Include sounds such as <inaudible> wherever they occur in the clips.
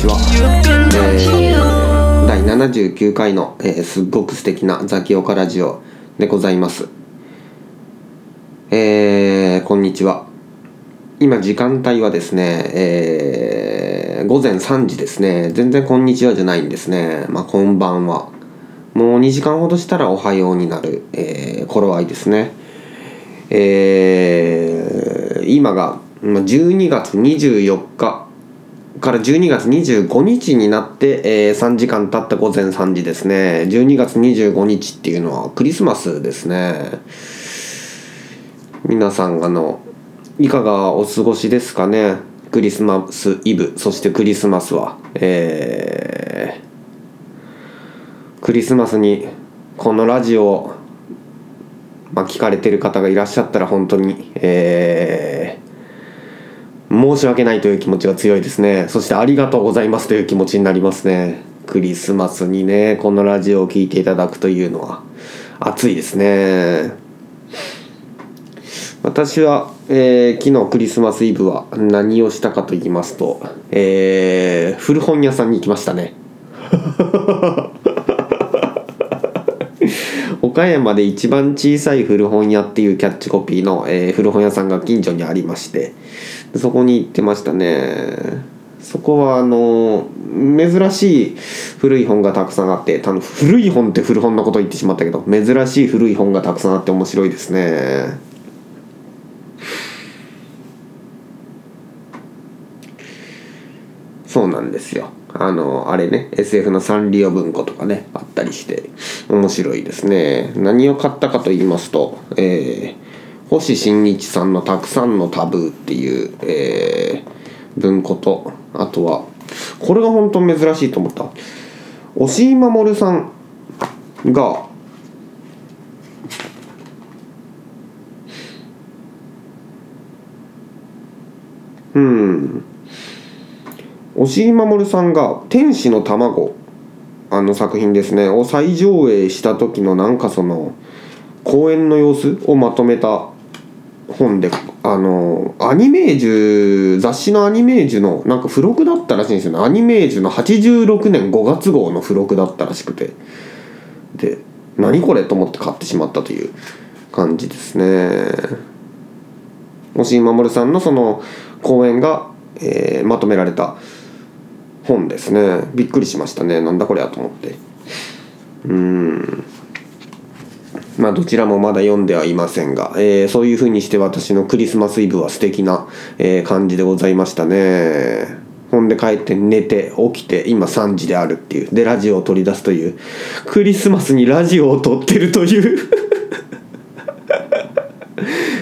ちは、えー、第79回の、えー、すっごく素敵なザキオカラジオでございます。えー、こんにちは。今時間帯はですね、えー、午前3時ですね。全然こんにちはじゃないんですね。まあこんばんは。もう2時間ほどしたらおはようになる、えー、頃合いですね。えー、今が12月24日から12月25日になって、えー、3時間経った午前3時ですね。12月25日っていうのはクリスマスですね。皆さんあのいかがお過ごしですかね？クリスマスイブ。そしてクリスマスはえー、クリスマスにこのラジオを、まあ、聞かれてる方がいらっしゃったら本当にえー申し訳ないという気持ちが強いですね。そしてありがとうございますという気持ちになりますね。クリスマスにねこのラジオを聴いていただくというのは。熱いですね。私は、えー、昨日クリスマスイブは何をしたかと言いますと、えー、古本屋さんに行きましたね。<laughs> 岡山で一番小さい古本屋っていうキャッチコピーの、えー、古本屋さんが近所にありましてそこに行ってましたね。そこはあの珍しい古い本がたくさんあってたの古い本って古本のこと言ってしまったけど珍しい古い本がたくさんあって面白いですね。そうなんですよ。あのあれね SF のサンリオ文庫とかねあったりして面白いですね。何を買ったかと言いますとえー星新日さんの「たくさんのタブー」っていう、えー、文庫とあとはこれが本当珍しいと思った。押井守さんがうん。押井守さんが「天使の卵」あの作品ですねを再上映した時のなんかその公演の様子をまとめた本であのアニメージュ雑誌のアニメージュのなんか付録だったらしいんですよね。アニメージュの86年5月号の付録だったらしくて。で何これと思って買ってしまったという感じですね。押井守さんのその講演が、えー、まとめられた本ですね。びっくりしましたね。なんだこれやと思って。うん。まあ、どちらもまだ読んではいませんが、えー、そういうふうにして私のクリスマスイブは素敵な、えー、感じでございましたね。ほんで帰って寝て起きて今3時であるっていうでラジオを取り出すというクリスマスにラジオを撮ってるという。<laughs>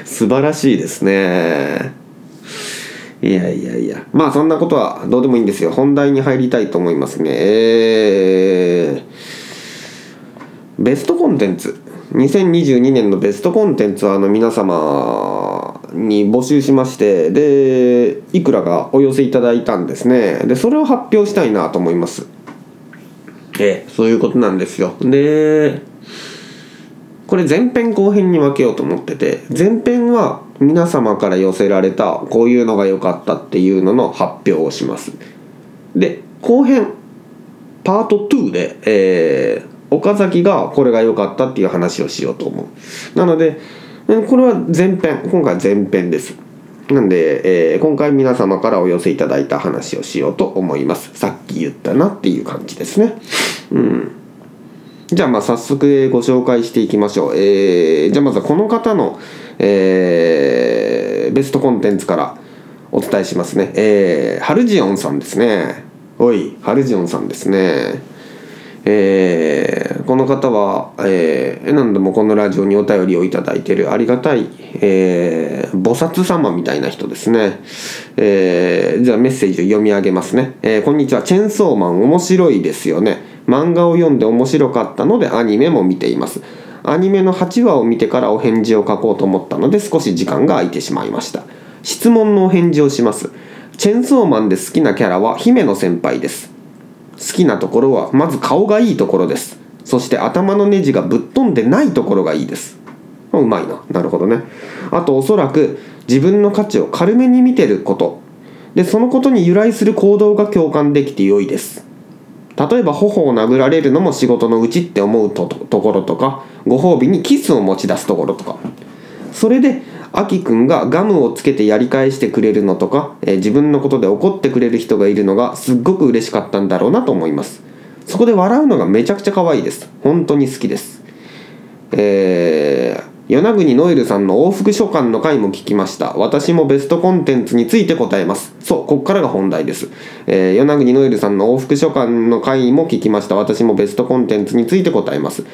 素晴らしいですね。いやいやいや。まあそんなことはどうでもいいんですよ。本題に入りたいと思いますね。えー、ベストコンテンツ。2022年のベストコンテンツはあの皆様に募集しましてでいくらかお寄せいただいたんですね。でそれを発表したいなと思います。ええ。そういうことなんですよ。でこれ前編後編に分けようと思ってて前編は皆様から寄せられたこういうのが良かったっていうのの発表をします。で後編パート2で、えー、岡崎がこれが良かったっていう話をしようと思う。なのでこれは前編今回前編です。なんで、えー、今回皆様からお寄せいただいた話をしようと思います。さっき言ったなっていう感じですね。うん。じゃあまあ早速ご紹介していきましょう、えー、じゃあまずはこの方の、えー、ベストコンテンツからお伝えしますね。えー、ハルジオンさんですね。おいハルジオンさんですね。えー、この方は、えー、何度もこのラジオにお便りをいただいているありがたい、えー、菩薩様みたいな人ですね、えー、じゃあメッセージを読み上げますね、えー、こんにちは。チェンソーマン面白いですよね。漫画を読んで面白かったのでアニメも見ています。アニメの8話を見てからお返事を書こうと思ったので少し時間が空いてしまいました。質問のお返事をします。チェンソーマンで好きなキャラは姫野先輩です。好きなところはまず顔がいいところです。そして頭のネジがぶっ飛んでないところがいいです。うまいな。なるほどね。あとおそらく自分の価値を軽めに見てること。でそのことに由来する行動が共感できて良いです。例えば頬を殴られるのも仕事のうちって思うとところとかご褒美にキスを持ち出すところとか。それであきくんがガムをつけてやり返してくれるのとか、えー自分のことで怒ってくれる人がいるのがすっごく嬉しかったんだろうなと思います。そこで笑うのがめちゃくちゃ可愛いです。本当に好きです。えー与那国ノエルさんの往復書簡の回も聞きました。私もベストコンテンツについて答えます。そうここからが本題です、えー、与那国ノエルさんの往復書簡の回も聞きました。私もベストコンテンツについて答えます。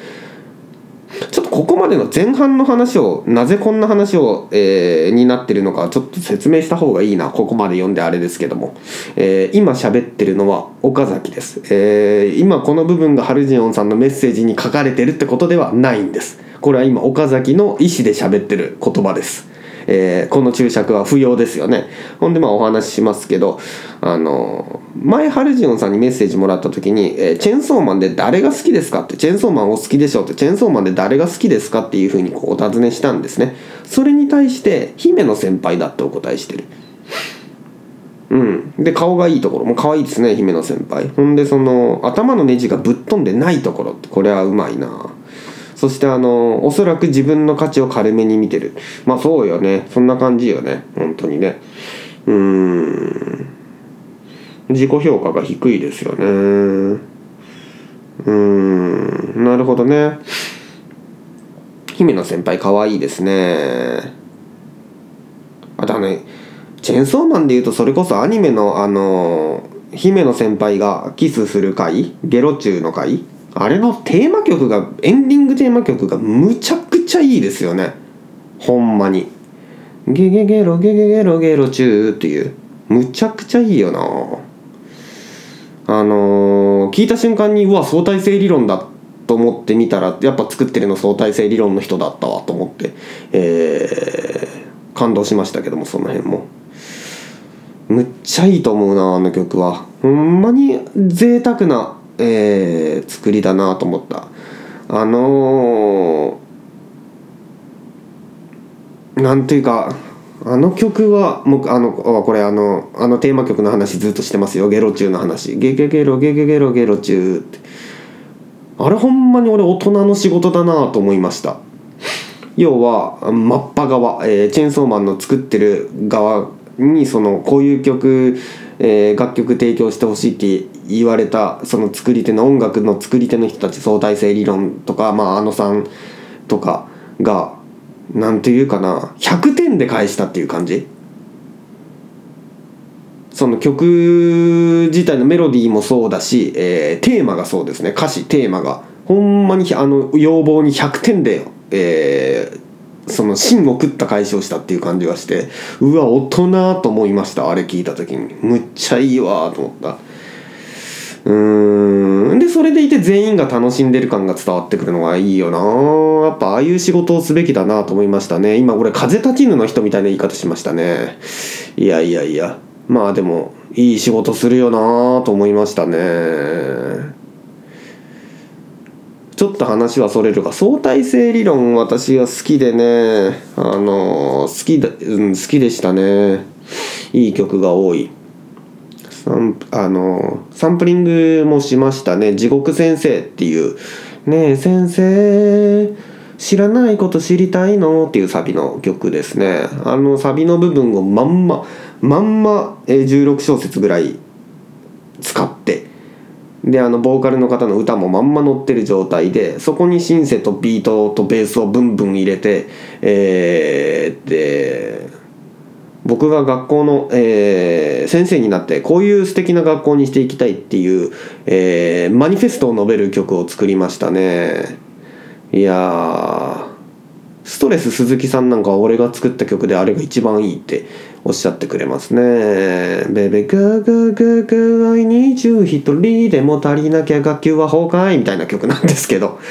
ちょっとここまでの前半の話をなぜこんな話を、えーになってるのかちょっと説明した方がいいな。ここまで読んであれですけども、えー今喋ってるのは岡崎です、えー今この部分がハルジオンさんのメッセージに書かれてるってことではないんです。これは今岡崎の意思で喋ってる言葉です。えーこの注釈は不要ですよねほんでまあお話ししますけどあの前ハルジオンさんにメッセージもらった時に、えーチェンソーマンで誰が好きですか?」って「チェンソーマンお好きでしょ?」って「チェンソーマンで誰が好きですか?」っていうふうにこうお尋ねしたんですねそれに対して姫野先輩だってお答えしてるうん、で顔がいいところも可愛いですね姫野先輩ほんでその頭のネジがぶっ飛んでないところってこれはうまいなそしてあのおそらく自分の価値を軽めに見てる。まあそうよね。そんな感じよね。本当にね。うーん。自己評価が低いですよね。うーん。なるほどね。姫野先輩可愛いですね。あとあのねチェンソーマンでいうとそれこそアニメのあの姫野先輩がキスする回ゲロチューの回あれのテーマ曲がエンディングテーマ曲がむちゃくちゃいいですよね。ほんまに。ゲゲゲロゲゲゲロゲロチューっていう。むちゃくちゃいいよな。あのー聞いた瞬間にうわ相対性理論だと思ってみたらやっぱ作ってるの相対性理論の人だったわと思ってえー感動しましたけどもその辺も。むっちゃいいと思うなあの曲は。ほんまに贅沢な、えー作りだなと思った。あのーなんていうかあの曲はもうあのこれあのあのテーマ曲の話ずっとしてますよ。ゲロチューの話。ゲゲゲロゲゲゲロゲロチューって。あれほんまに俺大人の仕事だなと思いました。要はマッパ側、えーチェーンソーマンの作ってる側にそのこういう曲、えー楽曲提供してほしいって言われたその作り手の音楽の作り手の人たち相対性理論とか、まあ、あのさんとかがなんていうかな100点で返したっていう感じ？その曲自体のメロディーもそうだし、えーテーマがそうですね。歌詞テーマが。ほんまにあの要望に100点で、えーその芯を食った返しをしたっていう感じがしてうわ大人と思いましたあれ聞いた時に。むっちゃいいわと思った。うーん。でそれでいて全員が楽しんでる感が伝わってくるのがいいよな。やっぱああいう仕事をすべきだなと思いましたね。今俺風立ちぬの人みたいな言い方しましたね。いやいやいや。まあでもいい仕事するよなと思いましたね。ちょっと話はそれるが相対性理論私は好きでね。あの好きだ、うん、好きでしたね。いい曲が多い。サンあのサンプリングもしましたね「地獄先生」っていう「ねえ先生知らないこと知りたいの?」っていうサビの曲ですね。あのサビの部分をまんままんま16小節ぐらい使って。であのボーカルの方の歌もまんま乗ってる状態でそこにシンセとビートとベースをブンブン入れてえー、で僕が学校の、えー先生になってこういう素敵な学校にしていきたいっていう、えーマニフェストを述べる曲を作りましたねいやーストレス鈴木さんなんかは俺が作った曲であれが一番いいっておっしゃってくれますね。ベベガーガーガーガー I need you 一人でも足りなきゃ学級は崩壊みたいな曲なんですけど。<laughs>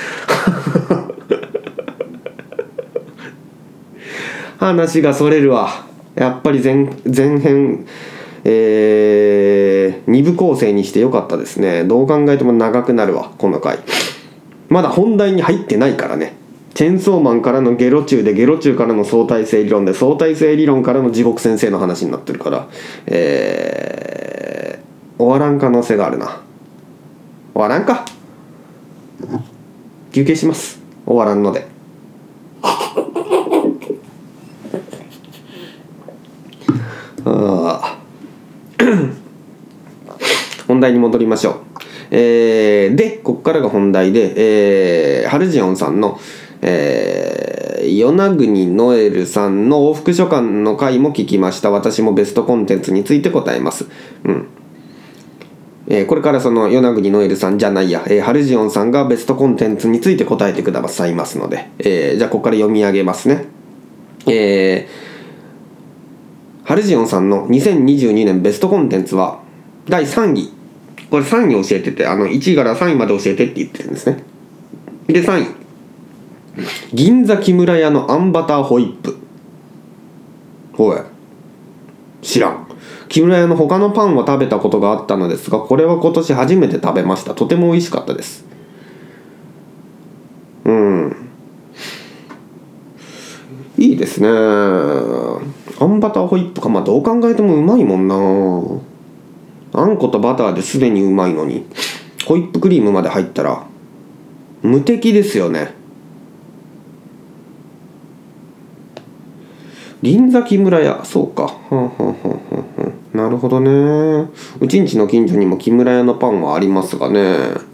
話がそれるわ。やっぱり前前編、えー、2部構成にしてよかったですね。どう考えても長くなるわ、この回。まだ本題に入ってないからね。チェンソーマンからのゲロ中でゲロ中からの相対性理論で相対性理論からの地獄先生の話になってるからえー、終わらん可能性があるな終わらんか休憩します終わらんのであ本題に戻りましょう。えー、でここからが本題で、えー、ハルジオンさんのえー、与那国ノエルさんの往復書簡の回も聞きました。私もベストコンテンツについて答えます。うん。えー、これからその与那国ノエルさんじゃないや、えー、ハルジオンさんがベストコンテンツについて答えてくださいますので、えー、じゃあここから読み上げますね。えー、ハルジオンさんの2022年ベストコンテンツは第3位これ3位教えててあの1位から3位まで教えてって言ってるんですね。で3位銀座木村屋のあんバターホイップ。おい。知らん。木村屋の他のパンは食べたことがあったのですがこれは今年初めて食べました。とても美味しかったです。うん。いいですね。あんバターホイップか。まあどう考えてもうまいもんな。あんことバターですでにうまいのに。ホイップクリームまで入ったら無敵ですよね。銀座木村屋。そうか。はんはんはんはんなるほどね。うちんちの近所にも木村屋のパンはありますがね。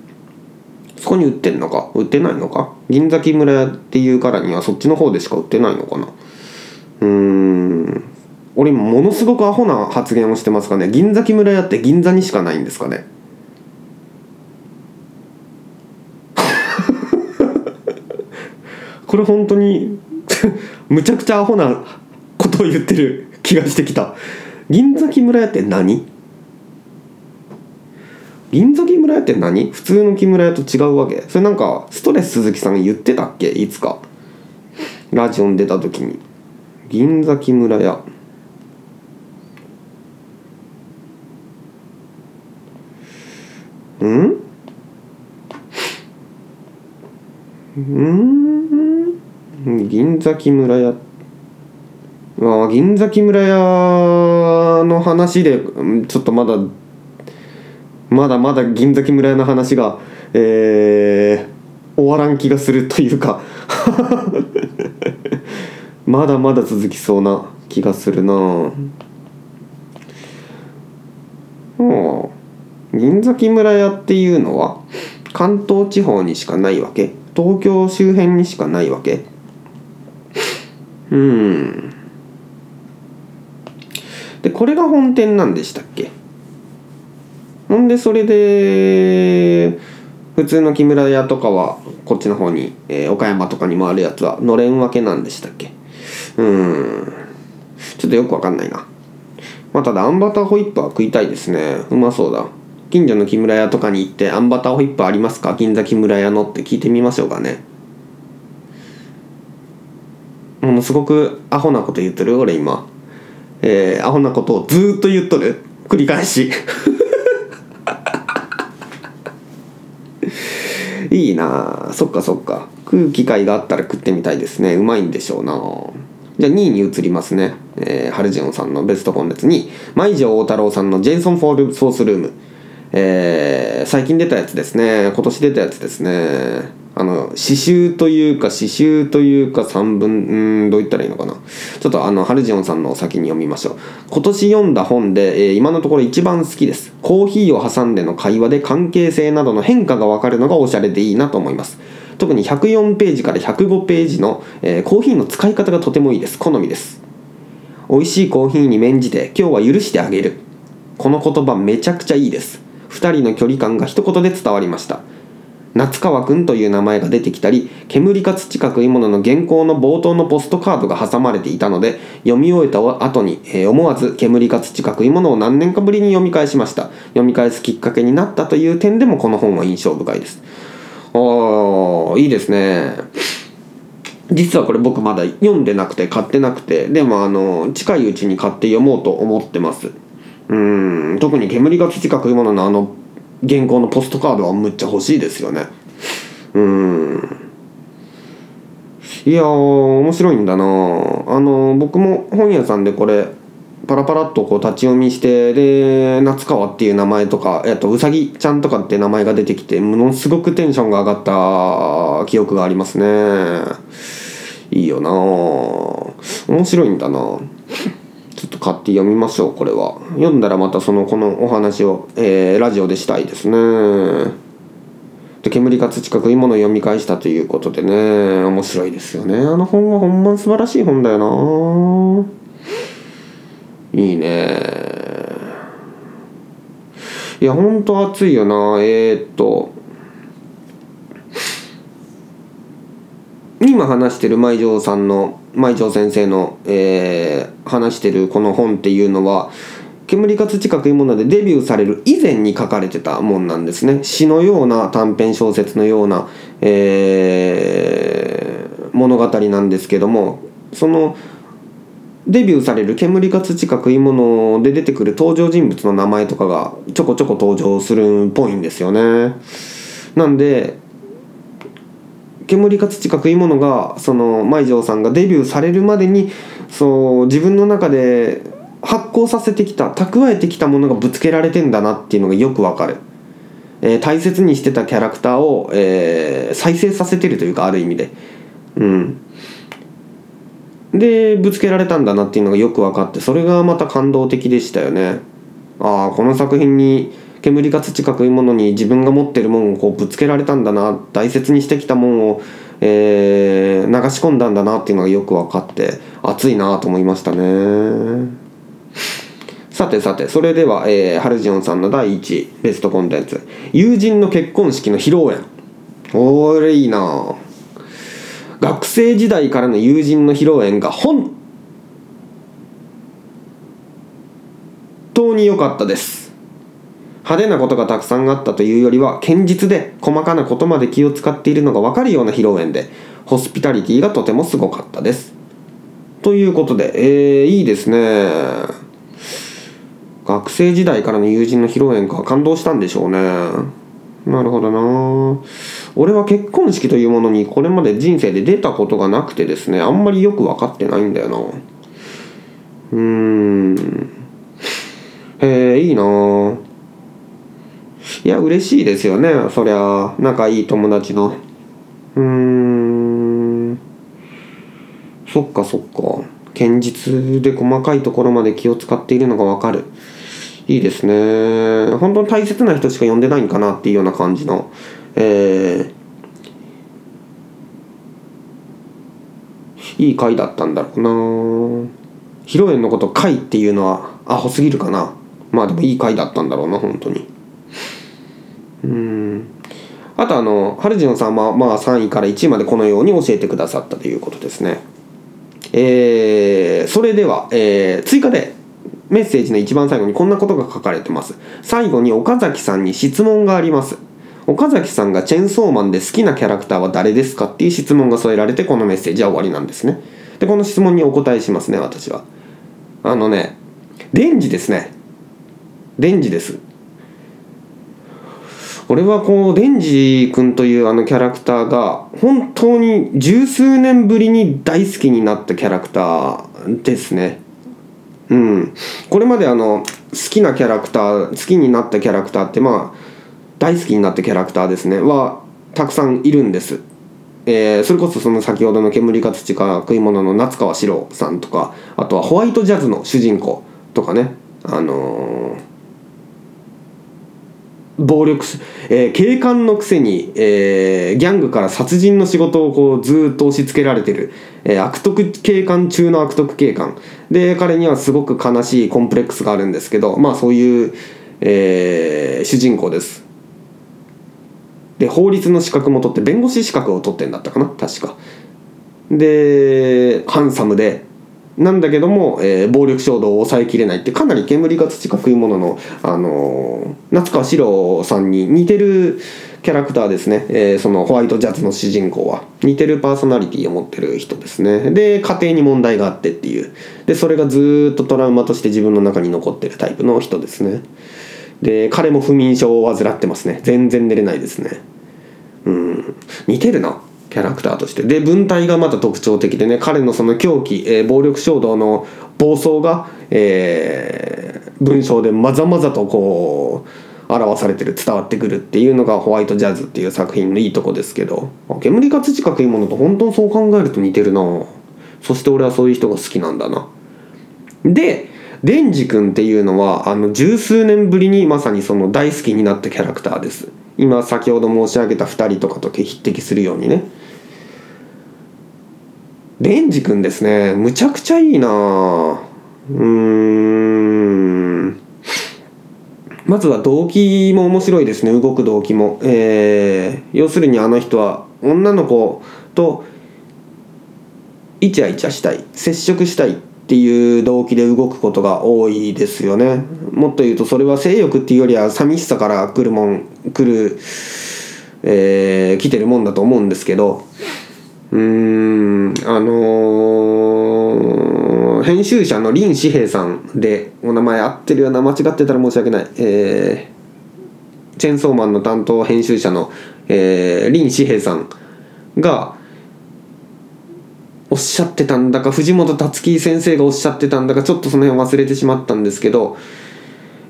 そこに売ってんのか？売ってないのか？銀座木村屋っていうからにはそっちの方でしか売ってないのかな？うーん。俺ものすごくアホな発言をしてますかね？銀座木村屋って銀座にしかないんですかね？<laughs> これ本当に <laughs> むちゃくちゃアホなことを言ってる気がしてきた。銀座木村屋って何？銀座木村屋って何？普通の木村屋と違うわけ？それなんかストレス鈴木さんが言ってたっけ？いつか。ラジオに出た時に。銀座木村屋。うん？うん？銀座木村屋。まあ銀座木村屋の話でちょっとまだまだまだ銀座木村屋の話がえー、終わらん気がするというか。<laughs> まだまだ続きそうな気がするな。うん。銀座木村屋っていうのは関東地方にしかないわけ。東京周辺にしかないわけ。うん。でこれが本店なんでしたっけ？ほんでそれで普通の木村屋とかはこっちの方に、えー、岡山とかにもあるやつはのれん分けなんでしたっけ？うん。ちょっとよくわかんないな。まあただあんバターホイップは食いたいですね。うまそうだ。近所の木村屋とかに行ってあんバターホイップありますか？銀座木村屋のって聞いてみましょうかね。ものすごくアホなこと言ってる？俺今。えー、アホなことをずっと言っとる？繰り返し。いいなそっかそっか。食う機会があったら食ってみたいですね。うまいんでしょうなじゃあ2位に移りますね、えー、ハルジオンさんのベストコンテンツに舞城王太郎さんの Jason Fourthroom。えー、最近出たやつですね。今年出たやつですね。あの詩集というか詩集というか散文うんどう言ったらいいのかな。ちょっとあのハルジオンさんの先に読みましょう。今年読んだ本で、えー、今のところ一番好きです。コーヒーを挟んでの会話で関係性などの変化が分かるのがおしゃれでいいなと思います。特に104ページから105ページの、えー、コーヒーの使い方がとてもいいです。好みです。美味しいコーヒーに免じて今日は許してあげる。この言葉めちゃくちゃいいです。2人の距離感が一言で伝わりました。夏川くんという名前が出てきたり煙か土か食い物の原稿の冒頭のポストカードが挟まれていたので読み終えた後に、えー、思わず煙か土か食い物を何年かぶりに読み返しました。読み返すきっかけになったという点でもこの本は印象深いです。おーいいですね。実はこれ僕まだ読んでなくて買ってなくてでもあの近いうちに買って読もうと思ってます。うん特に煙が土か食い物のあの原稿のポストカードはむっちゃ欲しいですよね。うん。いやー面白いんだな。あの僕も本屋さんでこれパラパラっとこう立ち読みしてで夏川っていう名前とか、えっと、うさぎちゃんとかって名前が出てきてものすごくテンションが上がった記憶がありますね。いいよな面白いんだな。ちょっと買って読みましょうこれは。読んだらまたそのこのお話を、えー、ラジオでしたいですね。で煙か土か食い物を読み返したということでね。面白いですよね。あの本はほんま素晴らしい本だよな。いいね。いやほんと熱いよな。えー、っと。今話してる舞城さんの舞城先生の、えー、話してるこの本っていうのは煙か土かくいうものでデビューされる以前に書かれてたもんなんですね詩のような短編小説のような、えー、物語なんですけどもそのデビューされる煙か土か食い物で出てくる登場人物の名前とかがちょこちょこ登場するっぽいんですよね。なんで煙か土か食い物がその舞城さんがデビューされるまでにそう自分の中で発行させてきた蓄えてきたものがぶつけられてんだなっていうのがよくわかる。えー、大切にしてたキャラクターを、えー、再生させてるというかある意味で。うんでぶつけられたんだなっていうのがよく分かってそれがまた感動的でしたよねああこの作品に煙か土かくいうものに自分が持ってるもんをこうぶつけられたんだな大切にしてきたもんを、えー、流し込んだんだなっていうのがよく分かって熱いなと思いましたね。さてさてそれでは、えー、ハルジオンさんの第1ベストコンテンツ。友人の結婚式の披露宴。おーいいな。学生時代からの友人の披露宴が本当に良かったです。派手なことがたくさんあったというよりは堅実で細かなことまで気を使っているのが分かるような披露宴でホスピタリティがとてもすごかったです。ということでえー、いいですね。学生時代からの友人の披露宴か感動したんでしょうね。なるほどな。俺は結婚式というものにこれまで人生で出たことがなくてですねあんまりよく分かってないんだよな。うーん。へえいいないや嬉しいですよね。そりゃ仲いい友達の。うーん。そっかそっか。堅実で細かいところまで気を使っているのが分かる。いいですね。本当に大切な人しか呼んでないんかなっていうような感じの。えー、いい回だったんだろうな。披露宴のこと回っていうのはアホすぎるかな。まあでもいい回だったんだろうな本当に。うんあとあのハルジオンさんはまあ3位から1位までこのように教えてくださったということですねえー、それでは、えー、追加でメッセージの一番最後にこんなことが書かれてます。最後に岡崎さんに質問があります。岡崎さんがチェンソーマンで好きなキャラクターは誰ですかっていう質問が添えられてこのメッセージは終わりなんですね。で、この質問にお答えしますね、私は。あのね、デンジですね。デンジです。俺はこうデンジ君というあのキャラクターが本当に十数年ぶりに大好きになったキャラクターですね。うん、これまであの好きなキャラクター好きになったキャラクターってまあ大好きになったキャラクターですねはたくさんいるんです。えー、それこそその先ほどの煙か土か食い物の夏川四郎さんとかあとはホワイトジャズの主人公とかねあのー暴力、えー、警官のくせに、えー、ギャングから殺人の仕事をこうずっと押し付けられてる、えー、悪徳警官中の悪徳警官。で彼にはすごく悲しいコンプレックスがあるんですけどまあそういう、えー、主人公です。で法律の資格も取って弁護士資格を取ってんだったかな確か。でハンサムでなんだけども、えー、暴力衝動を抑えきれないってかなり煙が土か食い物の、あのー、夏川四郎さんに似てるキャラクターですね、えー、そのホワイトジャズの主人公は。似てるパーソナリティを持ってる人ですね。で家庭に問題があってっていう。でそれがずっとトラウマとして自分の中に残ってるタイプの人ですね。で彼も不眠症を患ってますね。全然寝れないですね。うん。似てるな。キャラクターとして。で文体がまた特徴的でね彼のその狂気、えー、暴力衝動の暴走が、えー、文章でまざまざとこう表されてる伝わってくるっていうのが「ホワイトジャズ」っていう作品のいいとこですけど。煙が土かくいものと本当にそう考えると似てるな。そして俺はそういう人が好きなんだな。でデンジ君っていうのはあの十数年ぶりにまさにその大好きになったキャラクターです。今先ほど申し上げた2人とかと匹敵するようにね。レンジ君ですね。むちゃくちゃいいなうーん。まずは動機も面白いですね。動く動機も。えー、要するにあの人は女の子とイチャイチャしたい接触したいっていう動機で動くことが多いですよね。もっと言うとそれは性欲っていうよりは寂しさから来るもん来る、えー、来てるもんだと思うんですけどうんあのー、編集者の林志平さんでお名前合ってるような間違ってたら申し訳ない。えー、チェンソーマンの担当編集者の、えー、林志平さんがおっしゃってたんだか藤本達樹先生がおっしゃってたんだかちょっとその辺忘れてしまったんですけど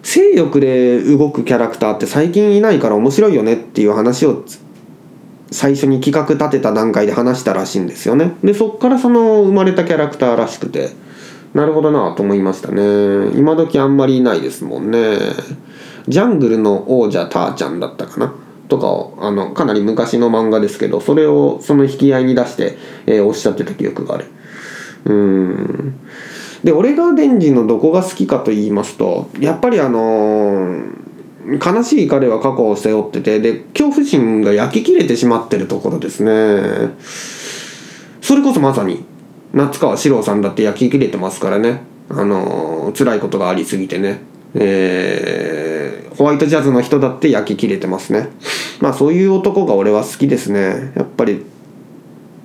性欲で動くキャラクターって最近いないから面白いよねっていう話を最初に企画立てた段階で話したらしいんですよね。でそっからその生まれたキャラクターらしくて。なるほどなと思いましたね。今時あんまりいないですもんね。ジャングルの王者ターちゃんだったかな？とかをあのかなり昔の漫画ですけどそれをその引き合いに出して、えー、おっしゃってた記憶がある。うーん。で俺がデンジのどこが好きかと言いますとやっぱりあのー悲しい彼は過去を背負っててで恐怖心が焼き切れてしまってるところですね。それこそまさに夏川四郎さんだって焼き切れてますからね。あの辛いことがありすぎてね。えー、ホワイトジャズの人だって焼き切れてますね。まあそういう男が俺は好きですね。やっぱり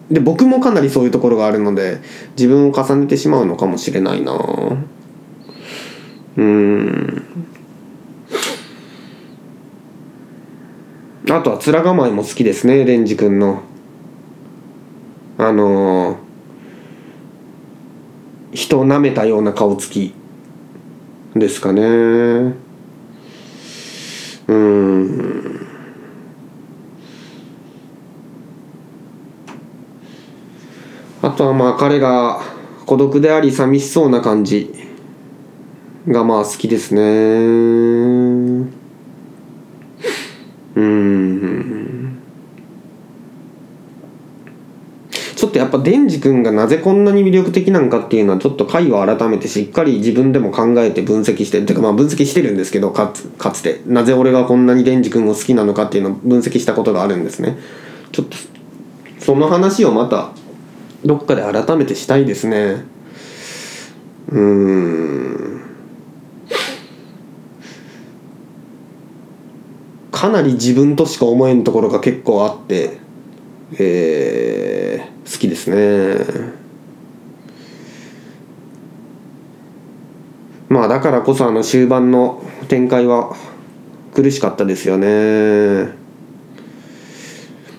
で僕もかなりそういうところがあるので自分を重ねてしまうのかもしれないな。うん。あとは面構えも好きですねレンジ君の。あのー、人を舐めたような顔つきですかね。うん。あとはまあ彼が孤独であり寂しそうな感じがまあ好きですね。うん。ちょっとやっぱデンジ君がなぜこんなに魅力的なんかっていうのはちょっと回を改めてしっかり自分でも考えて分析しててかまあ分析してるんですけどかつかつてなぜ俺がこんなにデンジ君を好きなのかっていうのを分析したことがあるんですね。ちょっとその話をまたどっかで改めてしたいですね。うん。かなり自分としか思えんところが結構あってえー、好きですね。まあだからこそあの終盤の展開は苦しかったですよね。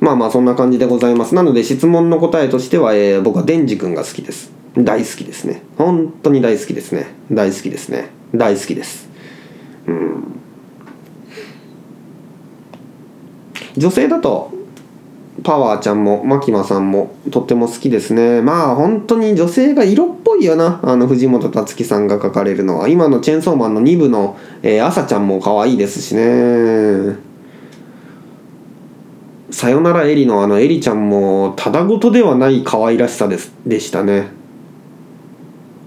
まあまあそんな感じでございます。なので質問の答えとしては、えー、僕はデンジ君が好きです。大好きですね。本当に大好きですね。大好きですね。大好きです。うん。女性だとパワーちゃんもマキマさんもとっても好きですね。まあ本当に女性が色っぽいよな。あの藤本つ樹さんが書かれるのは今のチェンソーマンの2部の、えー、朝ちゃんも可愛いですしね。さよならエリのあのエリちゃんもただごとではない可愛らしさですでしたね。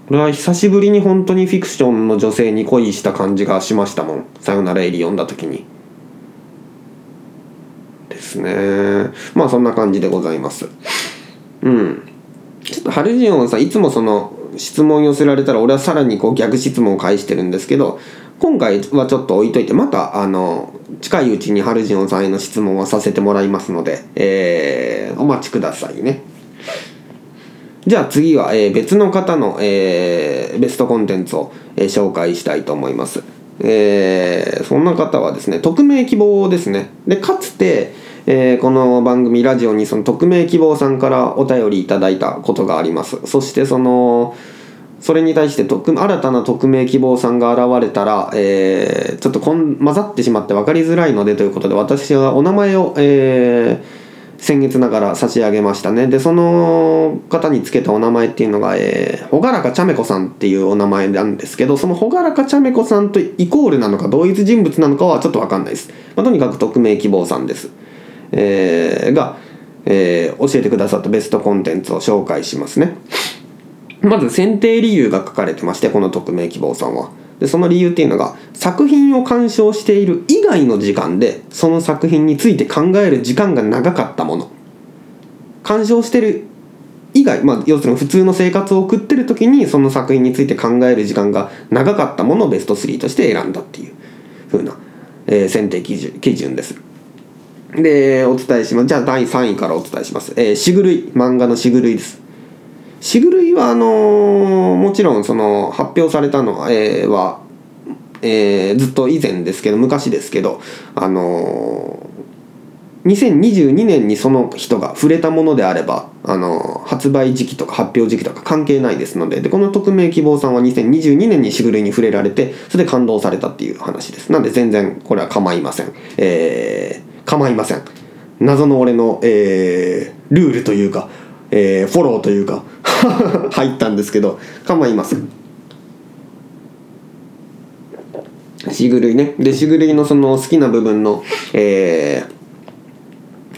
これは久しぶりに本当にフィクションの女性に恋した感じがしましたもん。さよならエリ読んだ時に。ですね。まあそんな感じでございます。うん。ちょっとハルジオンさんいつもその質問寄せられたら俺はさらにこう逆質問を返してるんですけど今回はちょっと置いといてまたあの近いうちにハルジオンさんへの質問はさせてもらいますので、えー、お待ちくださいね。じゃあ次は、えー、別の方の、えー、ベストコンテンツを、えー、紹介したいと思います。えー、そんな方はですね匿名希望ですね。でかつてえーこの番組ラジオにその匿名希望さんからお便りいただいたことがあります。そしてそのそれに対して新たな匿名希望さんが現れたら、えーちょっとこん混ざってしまって分かりづらいのでということで私はお名前を、えー先月ながら差し上げましたね。でその方につけたお名前っていうのが、えー、ほがらかちゃめこさんっていうお名前なんですけどそのほがらかちゃめこさんとイコールなのか同一人物なのかはちょっと分かんないです、まあ、とにかく匿名希望さんです、えーが、えー教えてくださったベストコンテンツを紹介しますね。まず選定理由が書かれてましてこの匿名希望さんは。でその理由っていうのが作品を鑑賞している以外の時間でその作品について考える時間が長かったもの。鑑賞してる以外、まあ、要するに普通の生活を送ってる時にその作品について考える時間が長かったものをベスト3として選んだっていう風な、えー選定基準基準です。でお伝えします。じゃあ第3位からお伝えします、えー、しぐるい。漫画のしぐるいです。しぐるいはあのーもちろんその発表されたのは,、えーはえーずっと以前ですけど昔ですけどあのー2022年にその人が触れたものであれば、あのー発売時期とか発表時期とか関係ないですのででこの匿名希望さんは2022年にしぐるいに触れられてそれで感動されたっていう話です。なんで全然これは構いません。えー構いません。謎の俺の、えールールというか、えーフォローというか <laughs> 入ったんですけど構いません。しぐるいね。でしぐるいのその好きな部分のえー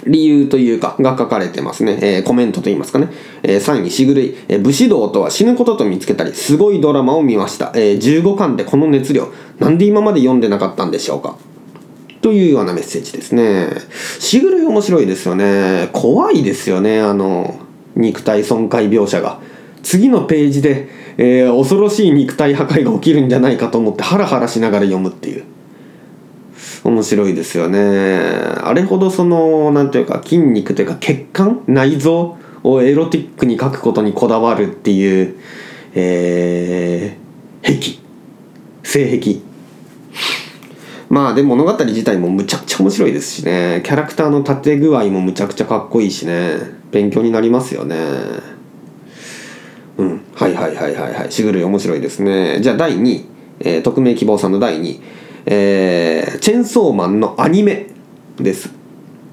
理由というかが書かれてますね、えーコメントといいますかね、えー3位しぐるい、えー武士道とは死ぬことと見つけたりすごいドラマを見ました、えー15巻でこの熱量なんで今まで読んでなかったんでしょうか。というようなメッセージですね。しぐるい面白いですよね。怖いですよねあの肉体損壊描写が。次のページで、えー恐ろしい肉体破壊が起きるんじゃないかと思ってハラハラしながら読むっていう。面白いですよね。あれほどそのなんていうか筋肉というか血管内臓をエロティックに描くことにこだわるっていうえー、癖。性癖。まあでも物語自体もむちゃくちゃ面白いですしね。キャラクターの立て具合もむちゃくちゃかっこいいしね。勉強になりますよね。うん。はいはいはいはいはい。しぐるい面白いですね。じゃあ第2位、えー匿名希望さんの第2位。えーチェンソーマンのアニメです。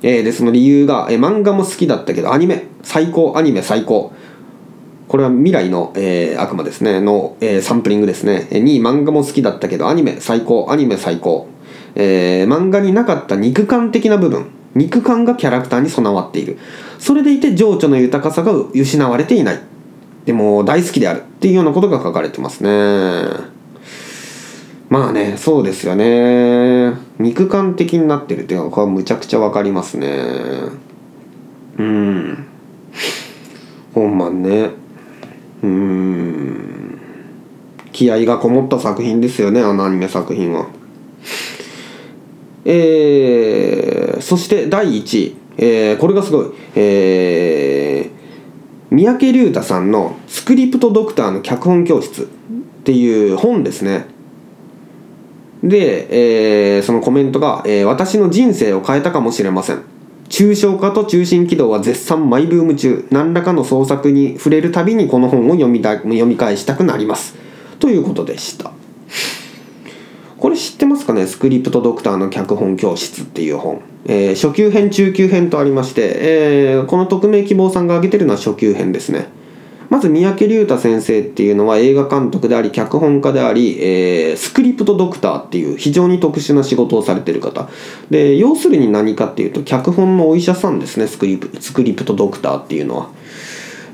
えーでその理由が、えー漫画も好きだったけどアニメ。最高。アニメ最高。これは未来の、えー悪魔ですね。の、えーサンプリングですね。えー2位漫画も好きだったけどアニメ最高。アニメ最高、えー漫画になかった肉感的な部分。肉感がキャラクターに備わっている。それでいて情緒の豊かさが失われていない。でも大好きであるっていうようなことが書かれてますね。まあねそうですよね。肉感的になってるっていうのはこれはむちゃくちゃわかりますね。うん。本番ね。うん。気合がこもった作品ですよねあのアニメ作品は。えー、そして第1位、えーこれがすごいえー三宅龍太さんの「スクリプトドクターの脚本教室」っていう本ですね。で、えーそのコメントが、えー私の人生を変えたかもしれません」抽象化と中心軌道は絶賛マイブーム中。何らかの創作に触れるたびにこの本を読みた読み返したくなります。ということでした。これ知ってますかね？スクリプトドクターの脚本教室っていう本、えー初級編中級編とありまして、えーこの匿名希望さんが挙げてるのは初級編ですね。まず三宅龍太先生っていうのは映画監督であり脚本家であり、えースクリプトドクターっていう非常に特殊な仕事をされてる方。で要するに何かっていうと脚本のお医者さんですねスクリプスクリプトドクターっていうのは。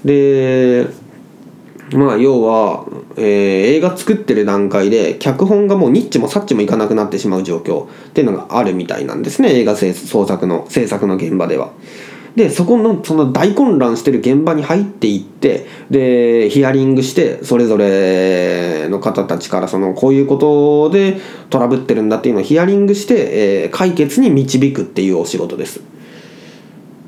でまあ要は、えー映画作ってる段階で脚本がもうニッチもサッチもいかなくなってしまう状況っていうのがあるみたいなんですね映画制創作の制作の現場では。でそこのその大混乱してる現場に入っていってでヒアリングしてそれぞれの方たちからそのこういうことでトラブってるんだっていうのをヒアリングして、えー解決に導くっていうお仕事です。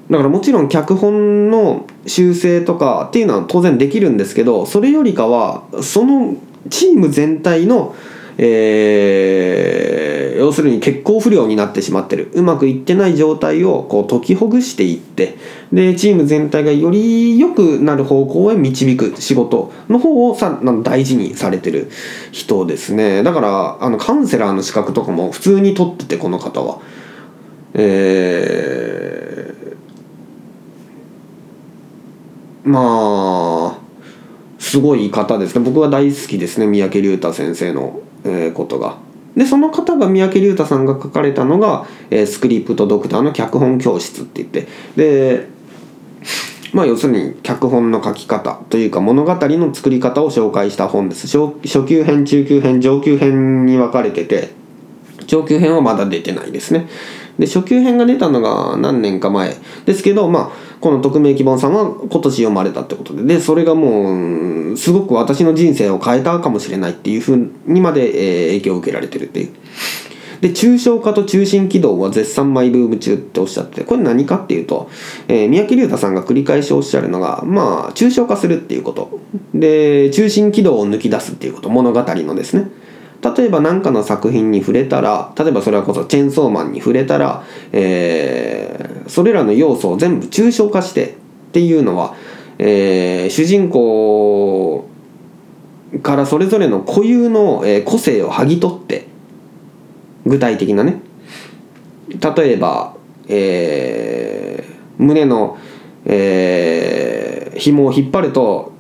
だからもちろん脚本の修正とかっていうのは当然できるんですけどそれよりかはそのチーム全体の、えー要するに血行不良になってしまってるうまくいってない状態をこう解きほぐしていってでチーム全体がより良くなる方向へ導く仕事の方をさなん大事にされてる人ですねだからあのカウンセラーの資格とかも普通に取っててこの方は。えーまあすごい方ですね。僕は大好きですね。三宅龍太先生の、えーことが。でその方が三宅龍太さんが書かれたのが「えースクリプトドクターの脚本教室」って言って。でまあ要するに脚本の書き方というか物語の作り方を紹介した本です。初初級編中級編上級編に分かれてて上級編はまだ出てないですね。で初級編が出たのが何年か前ですけどまあこの匿名希望さんは今年読まれたってことで。でそれがもうすごく私の人生を変えたかもしれないっていうふうにまで、えー影響を受けられてるっていう。で抽象化と中心軌道は絶賛マイブーム中っておっしゃってこれ何かっていうと、えー三宅龍太さんが繰り返しおっしゃるのがまあ抽象化するっていうこと。で中心軌道を抜き出すっていうこと。物語のですね。例えば何かの作品に触れたら例えばそれこそチェンソーマンに触れたら、えーそれらの要素を全部抽象化してっていうのは、えー主人公からそれぞれの固有の、個性を剥ぎ取って具体的なね。例えば、えー胸の、えー紐を引っ張ると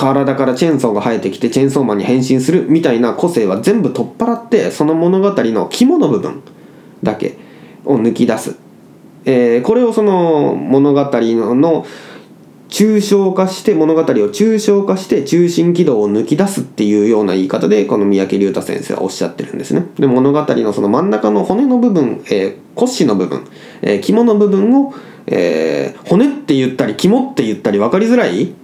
体からチェーンソーが生えてきてチェーンソーマンに変身するみたいな個性は全部取っ払ってその物語の肝の部分だけを抜き出す、えーこれをその物語のの抽象化して物語を抽象化して中心軌道を抜き出すっていうような言い方でこの三宅龍太先生はおっしゃってるんですね。で物語のその真ん中の骨の部分、えー骨子の部分、えー肝の部分を、えー骨って言ったり肝って言ったり分かりづらい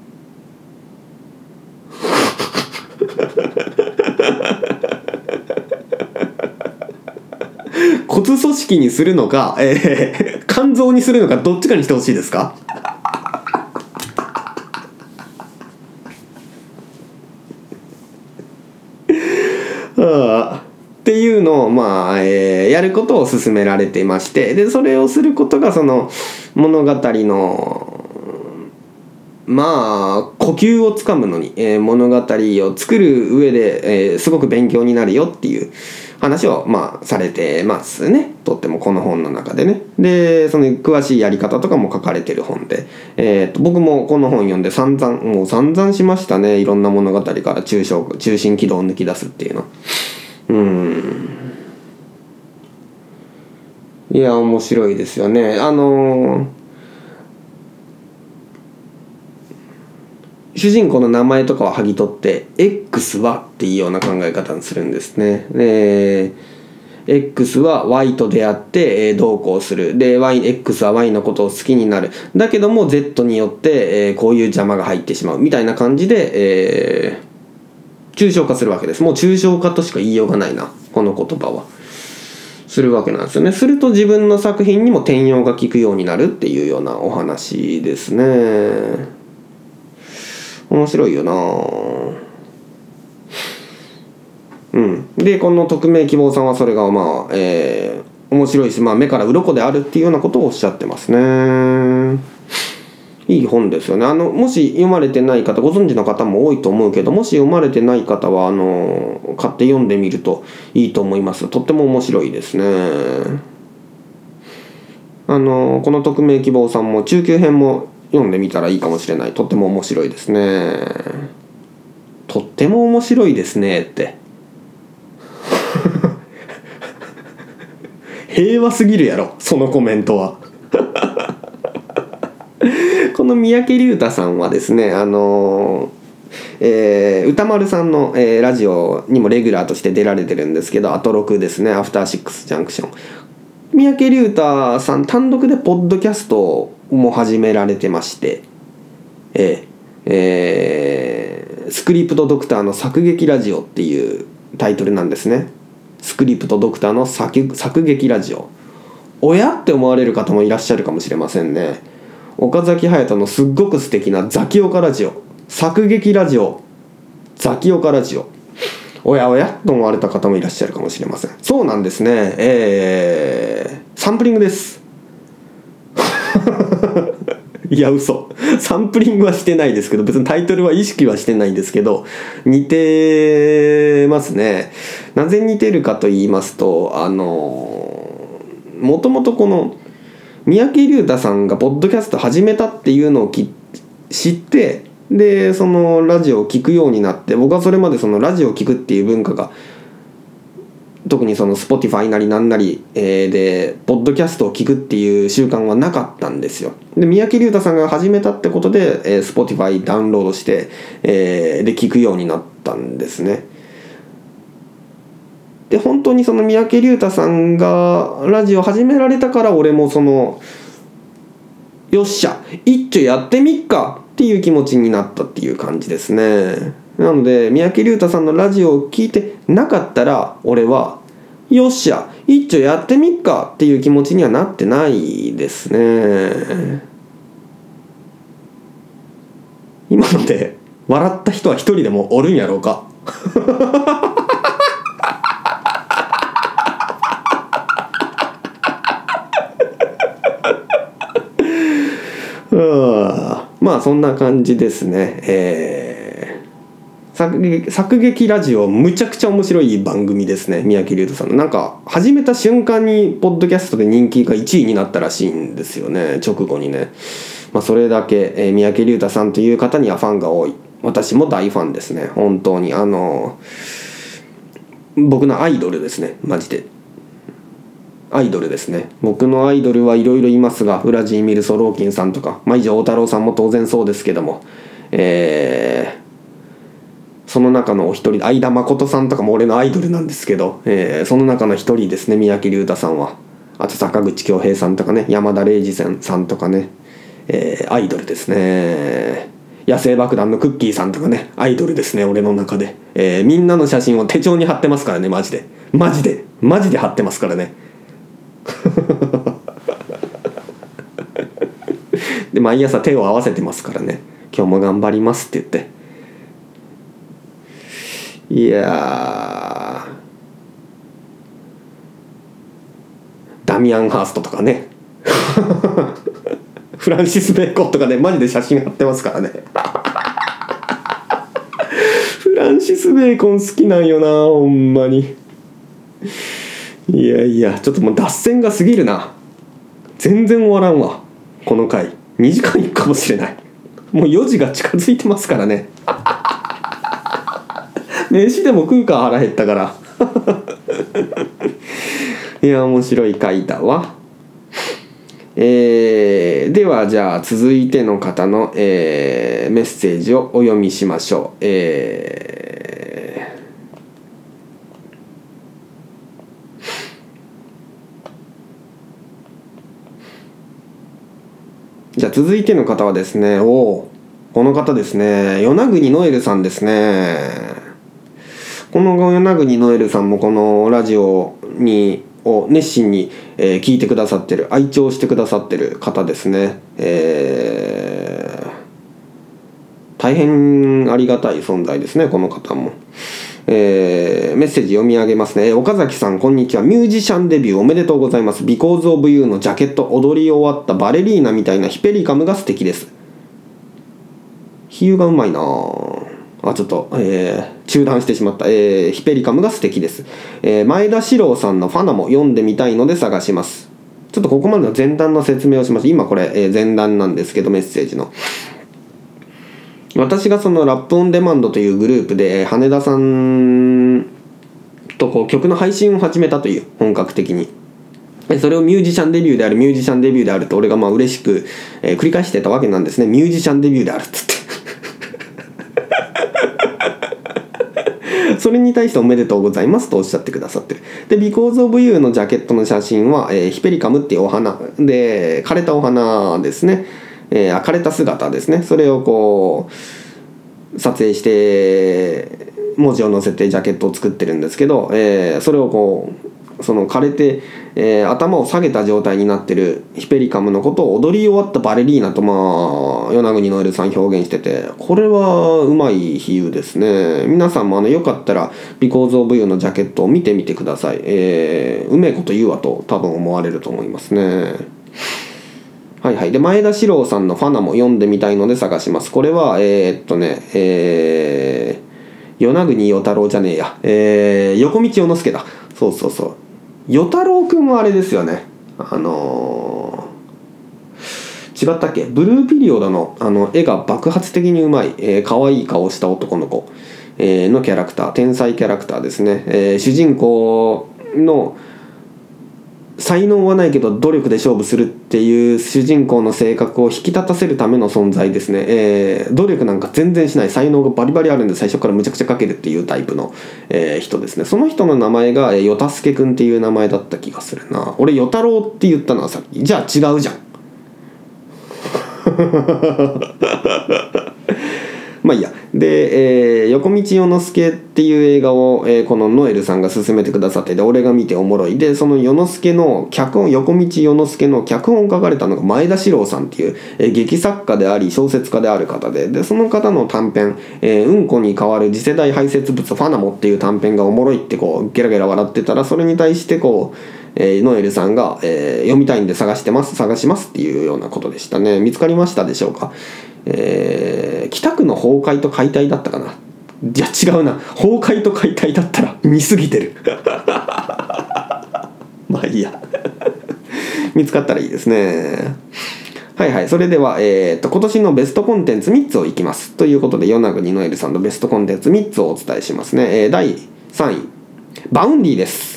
骨組織にするのか、えー <laughs> 肝臓にするのかどっちかにしてほしいですか？<laughs> ああっていうのを、まあえーやることを勧められていましてでそれをすることがその物語のまあ呼吸をつかむのに、えー物語を作る上で、えーすごく勉強になるよっていう話を、まあ、されてますね。とってもこの本の中でね。でその詳しいやり方とかも書かれてる本で、えーと僕もこの本読んで散々もう散々しましたね。いろんな物語から抽象中心軌道を抜き出すっていうの。うん。いや面白いですよね。あのー主人公の名前とかは剥ぎ取って X はっていうような考え方にするんですね。で X は Y と出会って、えー、どうこうする。で、Y、X は Y のことを好きになる。だけども Z によって、えこういう邪魔が入ってしまう。みたいな感じで、えー抽象化するわけです。もう抽象化としか言いようがないな。この言葉は。するわけなんですよね。すると自分の作品にも転用が効くようになるっていうようなお話ですね。面白いよな。うん。でこの匿名希望さんはそれがまあえー面白いし、まあ、目から鱗であるっていうようなことをおっしゃってますね。いい本ですよね。あのもし読まれてない方ご存知の方も多いと思うけどもし読まれてない方はあの買って読んでみるといいと思います。とっても面白いですね。あのこの匿名希望さんも中級編も読んでみたらいいかもしれない。とっても面白いですね。とっても面白いですね。って。<laughs> 平和すぎるやろそのコメントは。<laughs> この三宅龍太さんはですねあのえー歌丸さんの、えーラジオにもレギュラーとして出られてるんですけど「アトロク」ですね「アフターシックスジャンクション」三宅龍太さん単独でポッドキャストも始められてましてえーえースクリプトドクターの作劇ラジオっていうタイトルなんですね。スクリプトドクターの作作劇ラジオ。親って思われる方もいらっしゃるかもしれませんね。岡崎隼人のすっごく素敵なザキオカラジオ。作劇ラジオ。ザキオカラジオ。おや？おや？と思われた方もいらっしゃるかもしれません。そうなんですね。えー、サンプリングです。<laughs> いや嘘。サンプリングはしてないですけど別にタイトルは意識はしてないんですけど似てますね。なぜ似てるかと言いますとあのもともとこの三宅龍太さんがポッドキャスト始めたっていうのを知ってでそのラジオを聴くようになって僕はそれまでそのラジオを聴くっていう文化が特にその Spotify なりなんなり、えー、でポッドキャストを聞くっていう習慣はなかったんですよ。で三宅龍太さんが始めたってことで、えー、Spotify ダウンロードして、えー、で聞くようになったんですね。で本当にその三宅龍太さんがラジオ始められたから俺もそのよっしゃ一丁やってみっかっていう気持ちになったっていう感じですね。なので三宅龍太さんのラジオを聞いてなかったら俺はよっしゃ一丁やってみっかっていう気持ちにはなってないですね。今ので笑った人は一人でもおるんやろうか。<laughs> まあそんな感じですね。えー、作劇作劇ラジオむちゃくちゃ面白い番組ですね三宅龍太さんの。なんか始めた瞬間にポッドキャストで人気が1位になったらしいんですよね直後にね。まあそれだけ、えー、三宅龍太さんという方にはファンが多い。私も大ファンですね。本当に。あの僕のアイドルですね。マジで。アイドルですね。僕のアイドルはいろいろいますがウラジーミル・ソローキンさんとか舞丈太郎さんも当然そうですけども。えー、その中のお一人相田誠さんとかも俺のアイドルなんですけど、えー、その中の一人ですね三宅龍太さんは。あと坂口恭平さんとかね山田礼二さんとかね、えー、アイドルですね。野生爆弾のクッキーさんとかねアイドルですね俺の中で、えー、みんなの写真を手帳に貼ってますからねマジで。マジで。マジで貼ってますからね。<laughs> で毎朝手を合わせてますからね。今日も頑張りますって言って。いやダミアン・ハーストとかね。<laughs> フランシス・ベーコンとかねマジで写真貼ってますからね。<laughs> フランシス・ベーコン好きなんよなほんまに。いやいやちょっともう脱線が過ぎるな。全然終わらんわこの回。2時間いくかもしれない。もう4時が近づいてますからね。飯でも食うか腹減ったから。<laughs> いや面白い回だわ。えー、ではじゃあ続いての方の、えー、メッセージをお読みしましょう。えー、じゃあ続いての方はですねおおこの方ですね。与那国ノエルさんですね。この与那国ノエルさんもこのラジオにを熱心に、え、聞いてくださってる愛聴してくださってる方ですね、えー、大変ありがたい存在ですねこの方も。えー、メッセージ読み上げますね。岡崎さん、こんにちは。ミュージシャンデビューおめでとうございます。Because of You のジャケット、踊り終わったバレリーナみたいなヒペリカムが素敵です。比喩がうまいなぁ。あちょっと、えー、中断してしまった、えー、ヒペリカムが素敵です、えー、前田史郎さんのファナも読んでみたいので探します。ちょっとここまでの前段の説明をします今これ、え、前段なんですけどメッセージの。私がそのラップオンデマンドというグループで羽田さんとこう曲の配信を始めたという本格的に。それをミュージシャンデビューであるミュージシャンデビューであると俺がまあ嬉しく、え、繰り返してたわけなんですね。ミュージシャンデビューであるっつって。それに対しておめでとうございますとおっしゃってくださってる。で、Because of You のジャケットの写真は、えー、ヒペリカムっていうお花で、枯れたお花ですね。えー、枯れた姿ですね。それをこう、撮影して、文字を載せてジャケットを作ってるんですけど、えー、それをこう、その枯れて、えー頭を下げた状態になってるヒペリカムのことを踊り終わったバレリーナとまあ与那国のエルさん表現しててこれはうまい比喩ですね皆さんもあのよかったら「Because of You」のジャケットを見てみてくださいえーうめえこと言うわと多分思われると思いますねはいはい。で、前田史郎さんのファナも読んでみたいので探します。これは、えーっとね、えー、与那国与太郎じゃねえや。えー、横道世之助だ。そうそうそう。与太郎くんはあれですよね。あのー、違ったっけ？ブルーピリオドのあの絵が爆発的にうまい、えー、可愛い顔した男の子、えーのキャラクター、天才キャラクターですね。えー主人公の才能はないけど努力で勝負するっていう主人公の性格を引き立たせるための存在ですね、えー努力なんか全然しない。才能がバリバリあるんで最初からむちゃくちゃかけるっていうタイプの、えー人ですね。その人の名前がえー与太助くんっていう名前だった気がするな。俺与太郎って言ったのはさっき。じゃあ違うじゃん。まあいいや。で、えー横道世之助っていう映画を、えーこのノエルさんが勧めてくださってで俺が見ておもろい。でその世之助の脚本横道世之助の脚本を書かれたのが前田史郎さんっていう、えー劇作家であり小説家である方で。でその方の短編「えーうんこに代わる次世代排泄物ファナモ」っていう短編がおもろいってこうゲラゲラ笑ってたらそれに対してこうえーノエルさんが、えー読みたいんで探してます探しますっていうようなことでしたね。見つかりましたでしょうか、えー北区の崩壊と解体だったかな？いや違うな。崩壊と解体だったら見すぎてる。<laughs> まあいいや。見つかったらいいですね。はいはい。それでは、えー、と今年のベストコンテンツ3つをいきます。ということで与那国ノエルさんのベストコンテンツ3つをお伝えしますね、えー第3位。 Vaundy です。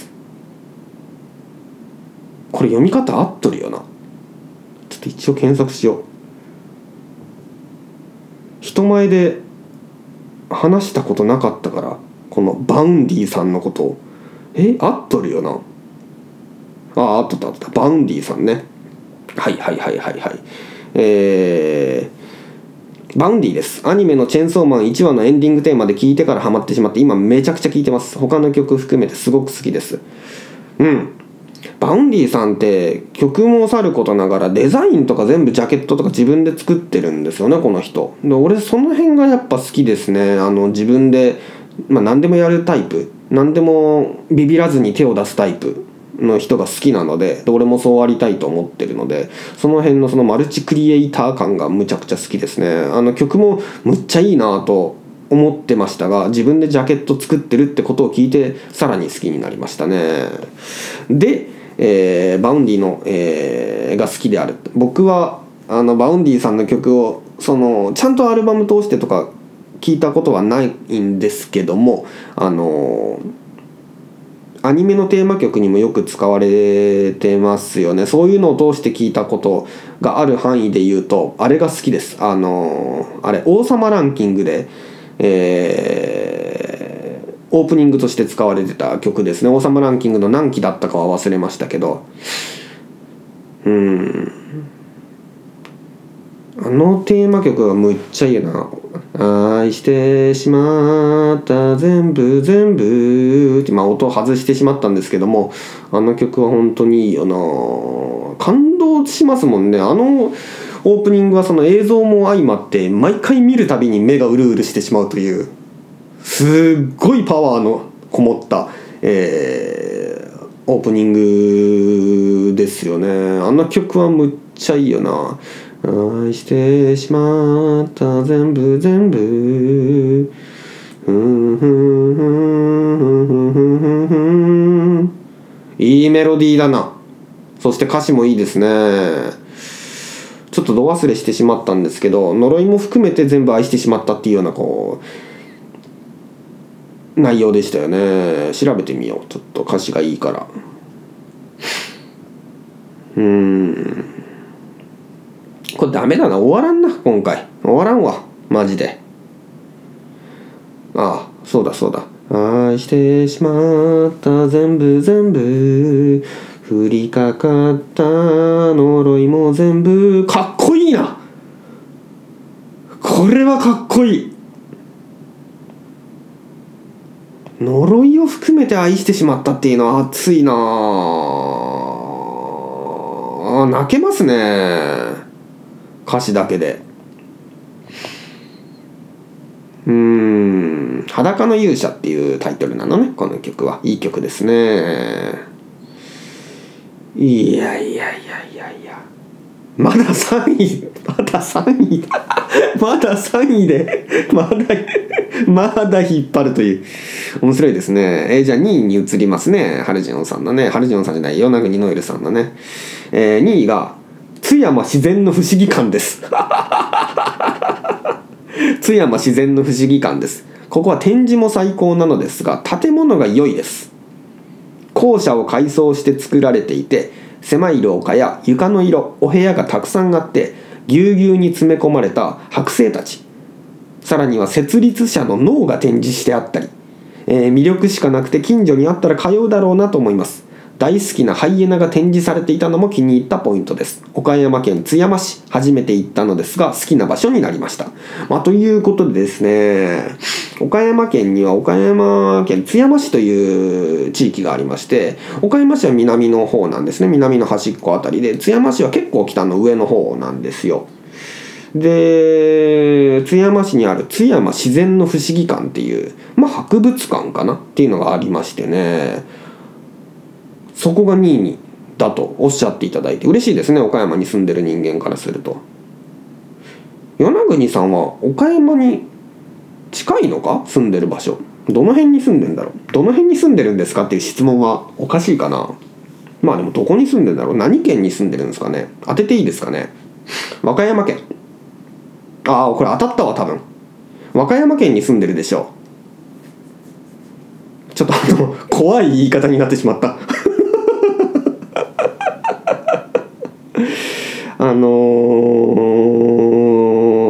これ読み方合っとるよな。ちょっと一応検索しよう。人前で話したことなかったからこの Vaundy さんのことを。え合っとるよな。ああ合っとった合っとった。 Vaundy さんね。はいはいはいはいはい。えー、 Vaundy です。アニメの「チェンソーマン」1話のエンディングテーマで聴いてからハマってしまって今めちゃくちゃ聴いてます。他の曲含めてすごく好きです。うん。 Vaundy さんって曲もさることながらデザインとか全部ジャケットとか自分で作ってるんですよねこの人。で俺その辺がやっぱ好きですね。あの自分で、まあ、何でもやるタイプ。何でもビビらずに手を出すタイプの人が好きなのでで俺もそうありたいと思ってるのでその辺のそのマルチクリエイター感がむちゃくちゃ好きですね。あの曲もむっちゃいいなと思ってましたが自分でジャケット作ってるってことを聞いてさらに好きになりましたね。で、えー Vaundy の、えーが好きである。僕はあの Vaundy さんの曲をそのちゃんとアルバム通してとか聞いたことはないんですけどもあのアニメのテーマ曲にもよく使われてますよね。そういうのを通して聞いたことがある範囲で言うとあれが好きです。あのあれ王様ランキングでえーオープニングとして使われてた曲ですね。王様ランキングの何期だったかは忘れましたけど。うん。あのテーマ曲がむっちゃいいな「愛してしまった全部全部」ってまあ音を外してしまったんですけどもあの曲は本当にいいよな。感動しますもんね。あのオープニングはその映像も相まって毎回見るたびに目がうるうるしてしまうという。すっごいパワーのこもった、えー、オープニングですよね。あんな曲はむっちゃいいよな。愛してしまった全部全部。いいメロディーだな。そして歌詞もいいですね。ちょっと度忘れしてしまったんですけど呪いも含めて全部愛してしまったっていうようなこう内容でしたよね。調べてみよう。ちょっと歌詞がいいから。うーん。これダメだな。終わらんな今回。終わらんわ。マジで。ああそうだそうだ。愛してしまった全部全部。降りかかった呪いも全部。かっこいいな。これはかっこいい。呪いを含めて愛してしまったっていうのは熱いなあ。泣けますね。歌詞だけで。うん「裸の勇者」っていうタイトルなのねこの曲は。いい曲ですね。いやいやいやいやいや。まだ3位まだ3位まだ3位でまだまだ引っ張るという。面白いですね。えー、じゃあ2位に移りますね。ハルジオンさんのね。ハルジオンさんじゃない。与那国ノエルさんのね、えー、2位が津山自然の不思議館です。<laughs> 津山自然の不思議館です。ここは展示も最高なのですが建物が良いです。校舎を改装して作られていて狭い廊下や床の色お部屋がたくさんあってぎゅうぎゅうに詰め込まれた剥製たち。さらには設立者の脳が展示してあったり、えー、魅力しかなくて近所にあったら通うだろうなと思います。大好きなハイエナが展示されていたのも気に入ったポイントです。岡山県津山市初めて行ったのですが好きな場所になりました、まあ、ということでですね岡山県には岡山県津山市という地域がありまして岡山市は南の方なんですね。南の端っこあたりで津山市は結構北の上の方なんですよ。で津山市にある津山自然の不思議館っていう、まあ、博物館かな？っていうのがありましてね。そこが2位にだとおっしゃっていただいて嬉しいですね岡山に住んでる人間からすると。与那国さんは岡山に近いのか？住んでる場所。どの辺に住んでんだろう？どの辺に住んでるんですかっていう質問はおかしいかな。まあでもどこに住んでんだろう？何県に住んでるんですかね？当てていいですかね？和歌山県。ああこれ当たったわ多分。和歌山県に住んでるでしょう。ちょっとあの怖い言い方になってしまった。あの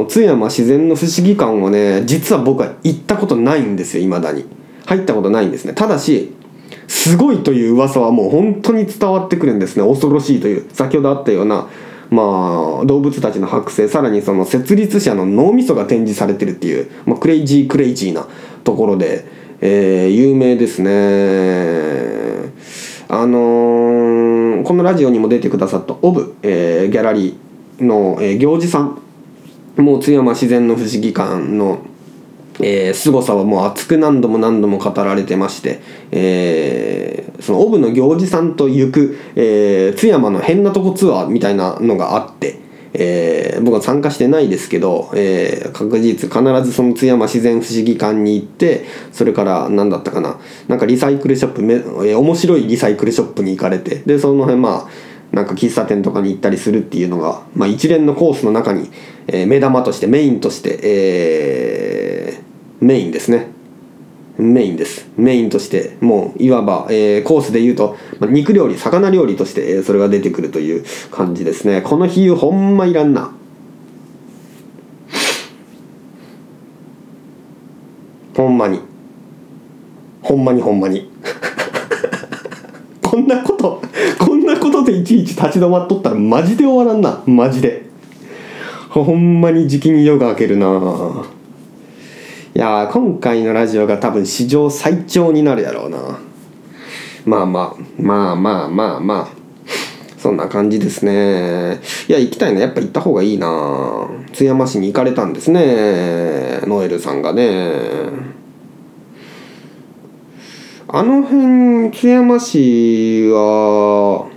ー、津山自然の不思議館をね実は僕は行ったことないんですよいまだに。入ったことないんですね。ただしすごいという噂はもう本当に伝わってくるんですね。恐ろしいという先ほどあったようなまあ動物たちの剥製さらにその設立者の脳みそが展示されてるっていう、まあ、クレイジークレイジーなところで、えー、有名ですね。あのー、このラジオにも出てくださったオブ、えー、ギャラリーの、えー、行司さんもう津山自然の不思議館のえー、凄さはもう熱く何度も何度も語られてまして、えー、そのオブの行司さんと行く、えー、津山の変なとこツアーみたいなのがあって、えー、僕は参加してないですけど、えー、確実必ずその津山自然不思議館に行ってそれから何だったかななんかリサイクルショップめ、えー、面白いリサイクルショップに行かれてでその辺まあなんか喫茶店とかに行ったりするっていうのが、まあ、一連のコースの中に、えー、目玉としてメインとして、えー、メインですね。メインです。メインとしてもういわば、えー、コースで言うと、まあ、肉料理魚料理として、えー、それが出てくるという感じですね。この比喩ほんまいらんな。ほんまに。ほんまにほんまに。<laughs> こんなことこんなことでいちいち立ち止まっとったらマジで終わらんな。マジで。ほんまに時期に夜が明けるな。いや今回のラジオが多分史上最長になるやろうな。まあまあまあまあまあまあ。そんな感じですね。いや行きたいな。やっぱ行った方がいいな。津山市に行かれたんですね。ノエルさんがね。あの辺津山市は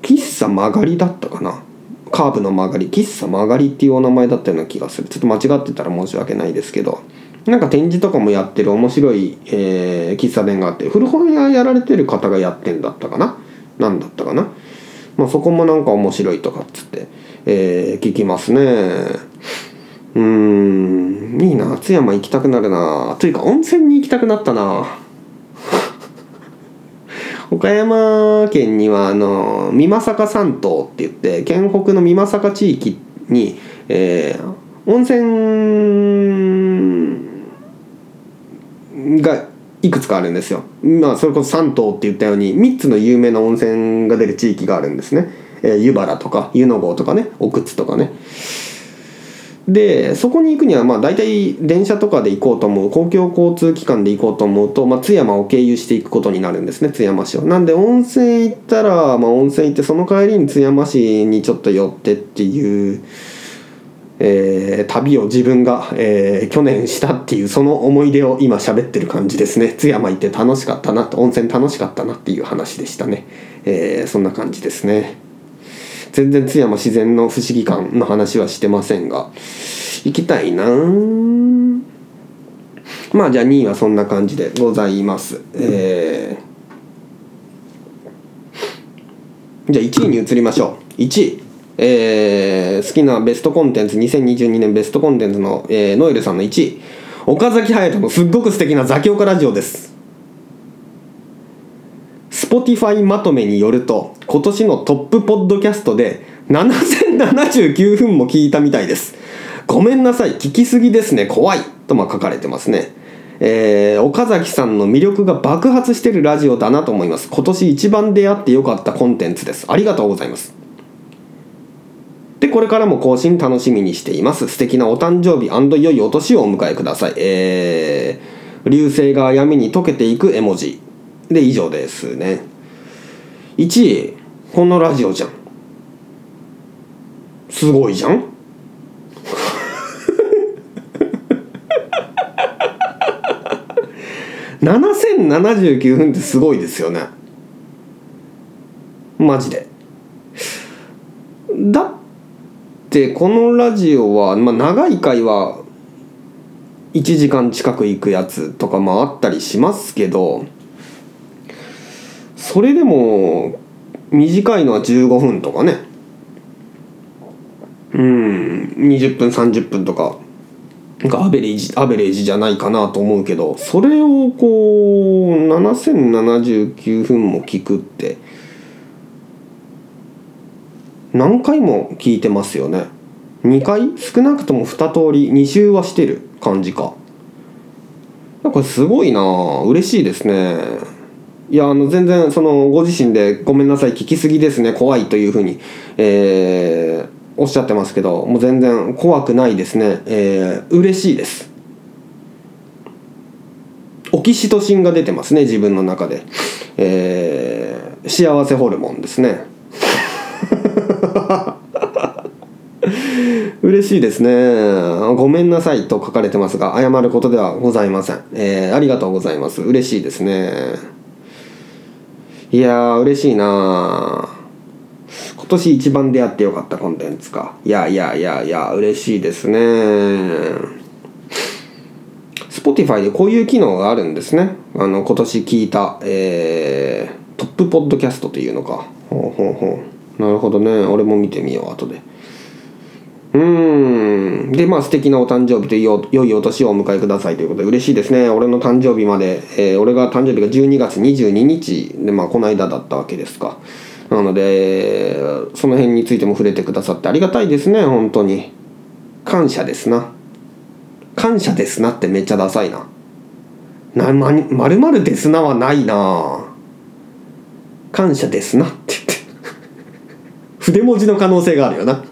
喫茶曲がりだったかな。カーブの曲がり喫茶曲がりっていうお名前だったような気がする。ちょっと間違ってたら申し訳ないですけど。なんか展示とかもやってる面白い、えー、喫茶店があって古本屋やられてる方がやってんだったかな？何だったかな、まあ、そこもなんか面白いとかっつって、えー、聞きますね。うーんいいな。津山行きたくなるな。というか温泉に行きたくなったな。岡山県にはあの美作山島って言って県北の美作地域に、えー、温泉がいくつかあるんですよ。まあそれこそ山島って言ったように3つの有名な温泉が出る地域があるんですね。えー、湯原とか湯の郷とかね奥津とかね。でそこに行くにはまあ大体電車とかで行こうと思う公共交通機関で行こうと思うと、まあ、津山を経由していくことになるんですね津山市をなんで温泉行ったら、まあ、温泉行ってその帰りに津山市にちょっと寄ってっていう、えー旅を自分が、えー去年したっていうその思い出を今喋ってる感じですね。津山行って楽しかったなと温泉楽しかったなっていう話でしたね、えーそんな感じですね。全然津山自然の不思議感の話はしてませんが行きたいな。ぁまあじゃあ2位はそんな感じでございます。えー。じゃあ1位に移りましょう。1位。えー好きなベストコンテンツ2022年ベストコンテンツの、えーノエルさんの1位。岡崎隼人のすっごく素敵なザキオカラジオです Spotify まとめによると今年のトップポッドキャストで7079分も聞いたみたいです。ごめんなさい聞きすぎですね怖い。とま書かれてますね。えー岡崎さんの魅力が爆発してるラジオだなと思います。今年一番出会ってよかったコンテンツです。ありがとうございます。でこれからも更新楽しみにしています。素敵なお誕生日良いお年をお迎えください。えー、流星が闇に溶けていく絵文字。で以上ですね。1位このラジオじゃん。すごいじゃん。<laughs> 7079分ってすごいですよね。マジで。だってこのラジオは、まあ、長い回は1時間近く行くやつとかもあったりしますけどそれでも短いのは15分とかね。うん。20分30分とか。なんかアベレージアベレージじゃないかなと思うけどそれをこう7079分も聞くって何回も聞いてますよね。2回？少なくとも2通り2周はしてる感じか。これすごいな嬉しいですね。いやあの全然そのご自身で「ごめんなさい聞きすぎですね怖い」というふうに、えーおっしゃってますけどもう全然怖くないですねえー、嬉しいですオキシトシンが出てますね自分の中でえー、幸せホルモンですね <laughs> 嬉しいですね。ごめんなさいと書かれてますが、謝ることではございません。えー、ありがとうございます。嬉しいですね。いやー、嬉しいな今年一番出会ってよかったコンテンツか。いやいやいやいや、嬉しいですね。 Spotify でこういう機能があるんですね。あの、今年聞いた、えー、トップポッドキャストというのか。ほうほうほう。なるほどね。俺も見てみよう、後で。うん。でまあ素敵なお誕生日とよ良いお年をお迎えくださいということで嬉しいですね。俺の誕生日まで、えー俺が誕生日が12月22日。でまあこの間だったわけですか。なのでその辺についても触れてくださってありがたいですね。本当に。感謝ですな。感謝ですなってめっちゃダサいな。なままるまるですなはないな。感謝ですなって言って。<laughs> 筆文字の可能性があるよな。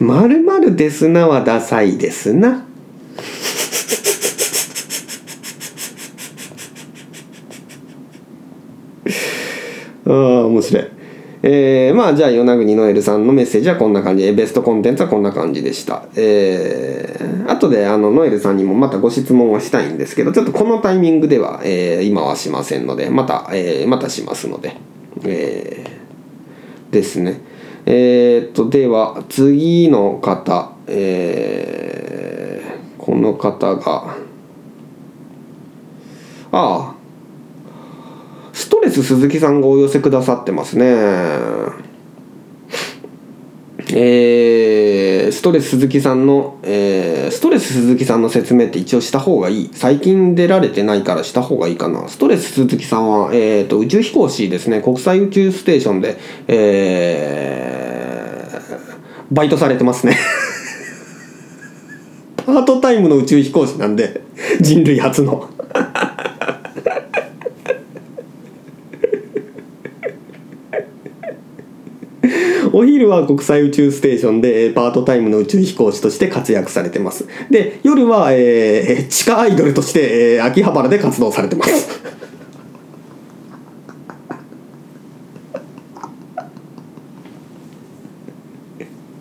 まるまるですなはダサいですな。ああ面白い。えー、まあじゃあ与那国ノエルさんのメッセージはこんな感じ。ベストコンテンツはこんな感じでした。えー、後であのノエルさんにもまたご質問はしたいんですけどちょっとこのタイミングでは、えー今はしませんのでまた、えーまたしますので。えーですね。えーっとでは次の方えーこの方がああストレス鈴木さんがお寄せくださってますね。えーストレス鈴木さんの、えーストレス鈴木さんの説明って一応した方がいい。最近出られてないからした方がいいかな。ストレス鈴木さんは、えー、と宇宙飛行士ですね。国際宇宙ステーションで、えーバイトされてますね。<laughs> パートタイムの宇宙飛行士なんで人類初の。お昼は国際宇宙ステーションでパートタイムの宇宙飛行士として活躍されてますで夜は、えー地下アイドルとして、えー秋葉原で活動されてます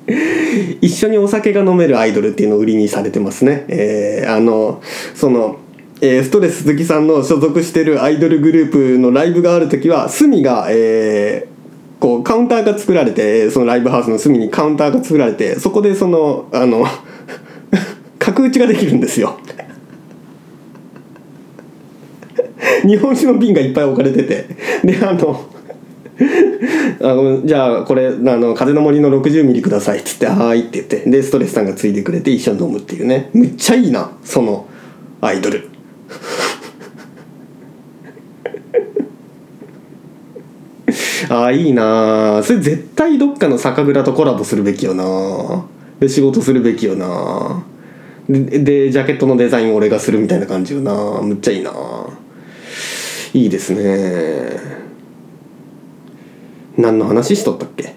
<laughs> 一緒にお酒が飲めるアイドルっていうのを売りにされてますね。えーあのその、えーストレス鈴木さんの所属してるアイドルグループのライブがある時は隅が、えーこうカウンターが作られてそのライブハウスの隅にカウンターが作られてそこでそのあの <laughs> 角打ちができるんですよ。<laughs> 日本酒の瓶がいっぱい置かれてて。であのあのじゃあこれあの風の森の60ミリください。っつって「はーい」って言って。でストレスさんがついてくれて一緒に飲むっていうね。むっちゃいいなそのアイドル。<laughs> ああいいなそれ絶対どっかの酒蔵とコラボするべきよなで仕事するべきよなででジャケットのデザイン俺がするみたいな感じよなむっちゃいいないいですね何の話しとったっけ？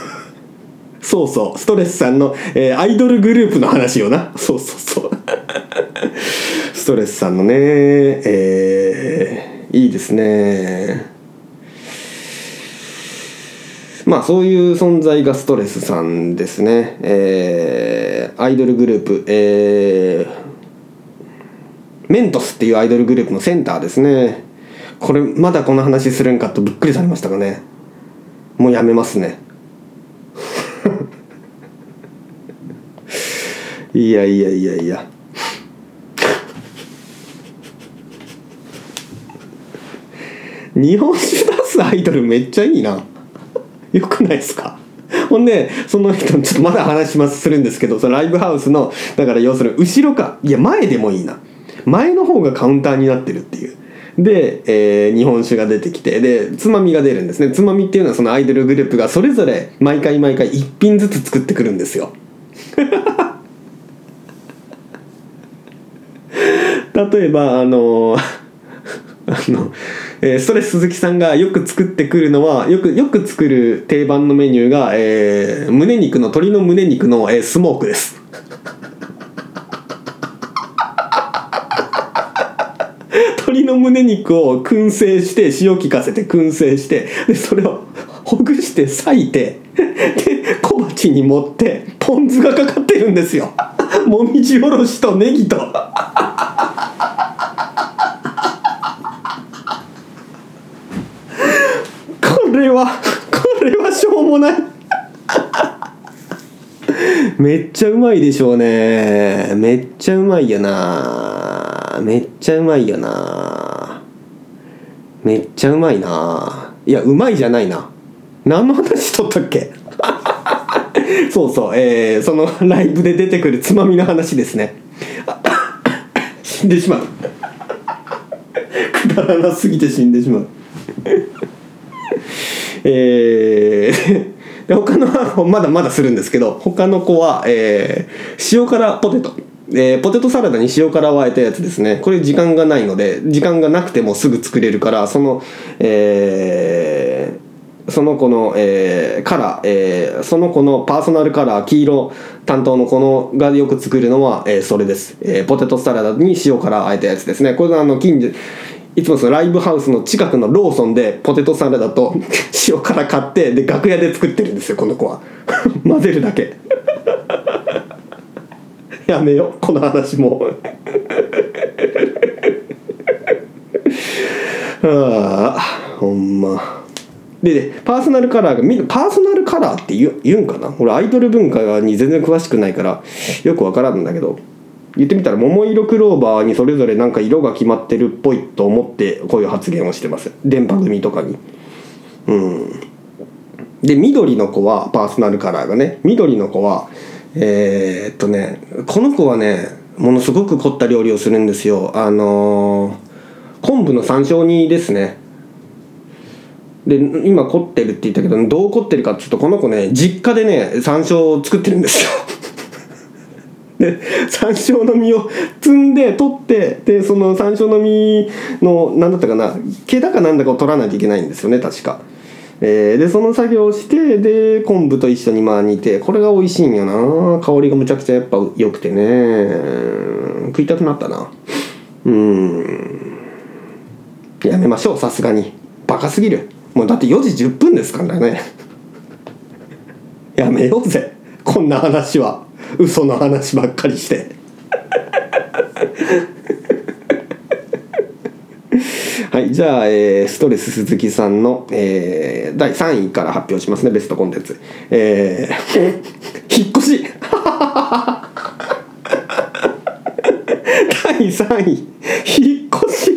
<laughs> そうそう。ストレスさんの、えーアイドルグループの話よな。そうそうそう。<laughs> ストレスさんのねえーいいですねまあそういう存在がストレスさんですね。えーアイドルグループ。えーメントスっていうアイドルグループのセンターですね。これまだこの話するんかとびっくりされましたかね。もうやめますね。<laughs> いやいやいやいや。日本酒出すアイドルめっちゃいいな。よくないですか？<laughs> ほんでその人ちょっとまだ話しますするんですけどそのライブハウスのだから要するに後ろかいや前でもいいな。前の方がカウンターになってるっていう。で、えー日本酒が出てきてでつまみが出るんですね。つまみっていうのはそのアイドルグループがそれぞれ毎回毎回1品ずつ作ってくるんですよ。<laughs> 例えばあの <laughs> あの、えーストレス鈴木さんがよく作ってくるのはよくよく作る定番のメニューが、えー胸肉の鶏の胸肉の、えースモークです。<laughs> 鶏の胸肉を燻製して塩効かせて燻製してでそれをほぐして裂いてで小鉢に盛ってポン酢がかかってるんですよ。もみじおろしとネギとこれはこれはしょうもない。めっちゃうまいでしょうね。めっちゃうまいよな。めっちゃうまいよな。めっちゃうまいな。いやうまいじゃないな。何の話しとったっけ？<laughs> そうそう。えー、そのライブで出てくるつまみの話ですね。死んでしまう。くだらなすぎて死んでしまう。えーで他のまだまだするんですけど他の子は、えー塩辛ポテト、えーポテトサラダに塩辛をあえたやつですね。これ時間がないので時間がなくてもすぐ作れるからそのえーその子の、えーカラー、えーその子のパーソナルカラー黄色担当の子のがよく作るのは、えーそれです、えーポテトサラダに塩辛をあえたやつですね。これはあの近所いつもそのライブハウスの近くのローソンでポテトサラダと <laughs> 塩辛買ってで楽屋で作ってるんですよこの子は。<laughs> 混ぜるだけ。<laughs> やめようこの話も。うああほんま。ででパーソナルカラーがみんなパーソナルカラーって言う言うんかな？俺アイドル文化に全然詳しくないからよくわからんんだけど言ってみたら桃色クローバーにそれぞれなんか色が決まってるっぽいと思ってこういう発言をしてます。電波組とかに。うん。で緑の子はパーソナルカラーがね。緑の子はえーっとねこの子はねものすごく凝った料理をするんですよ。あのー昆布の山椒煮ですね。で今凝ってるって言ったけどどう凝ってるかっていうとこの子ね実家でね山椒を作ってるんですよ。で山椒の実を摘んで取ってでその山椒の実の何だったかな毛だかなんだかを取らないといけないんですよね確か。えーでその作業をしてで昆布と一緒にまあ煮てこれが美味しいんよな。香りがむちゃくちゃやっぱ良くてね。食いたくなったな。うん。やめましょうさすがに。バカすぎる。もうだって4時10分ですからね。<laughs> やめようぜこんな話は。嘘の話ばっかりして。はいじゃあ、えーストレス鈴木さんの、えー第3位から発表しますねベストコンテンツ。えー <laughs> 引っ越し。<laughs> 第3位。引っ越し。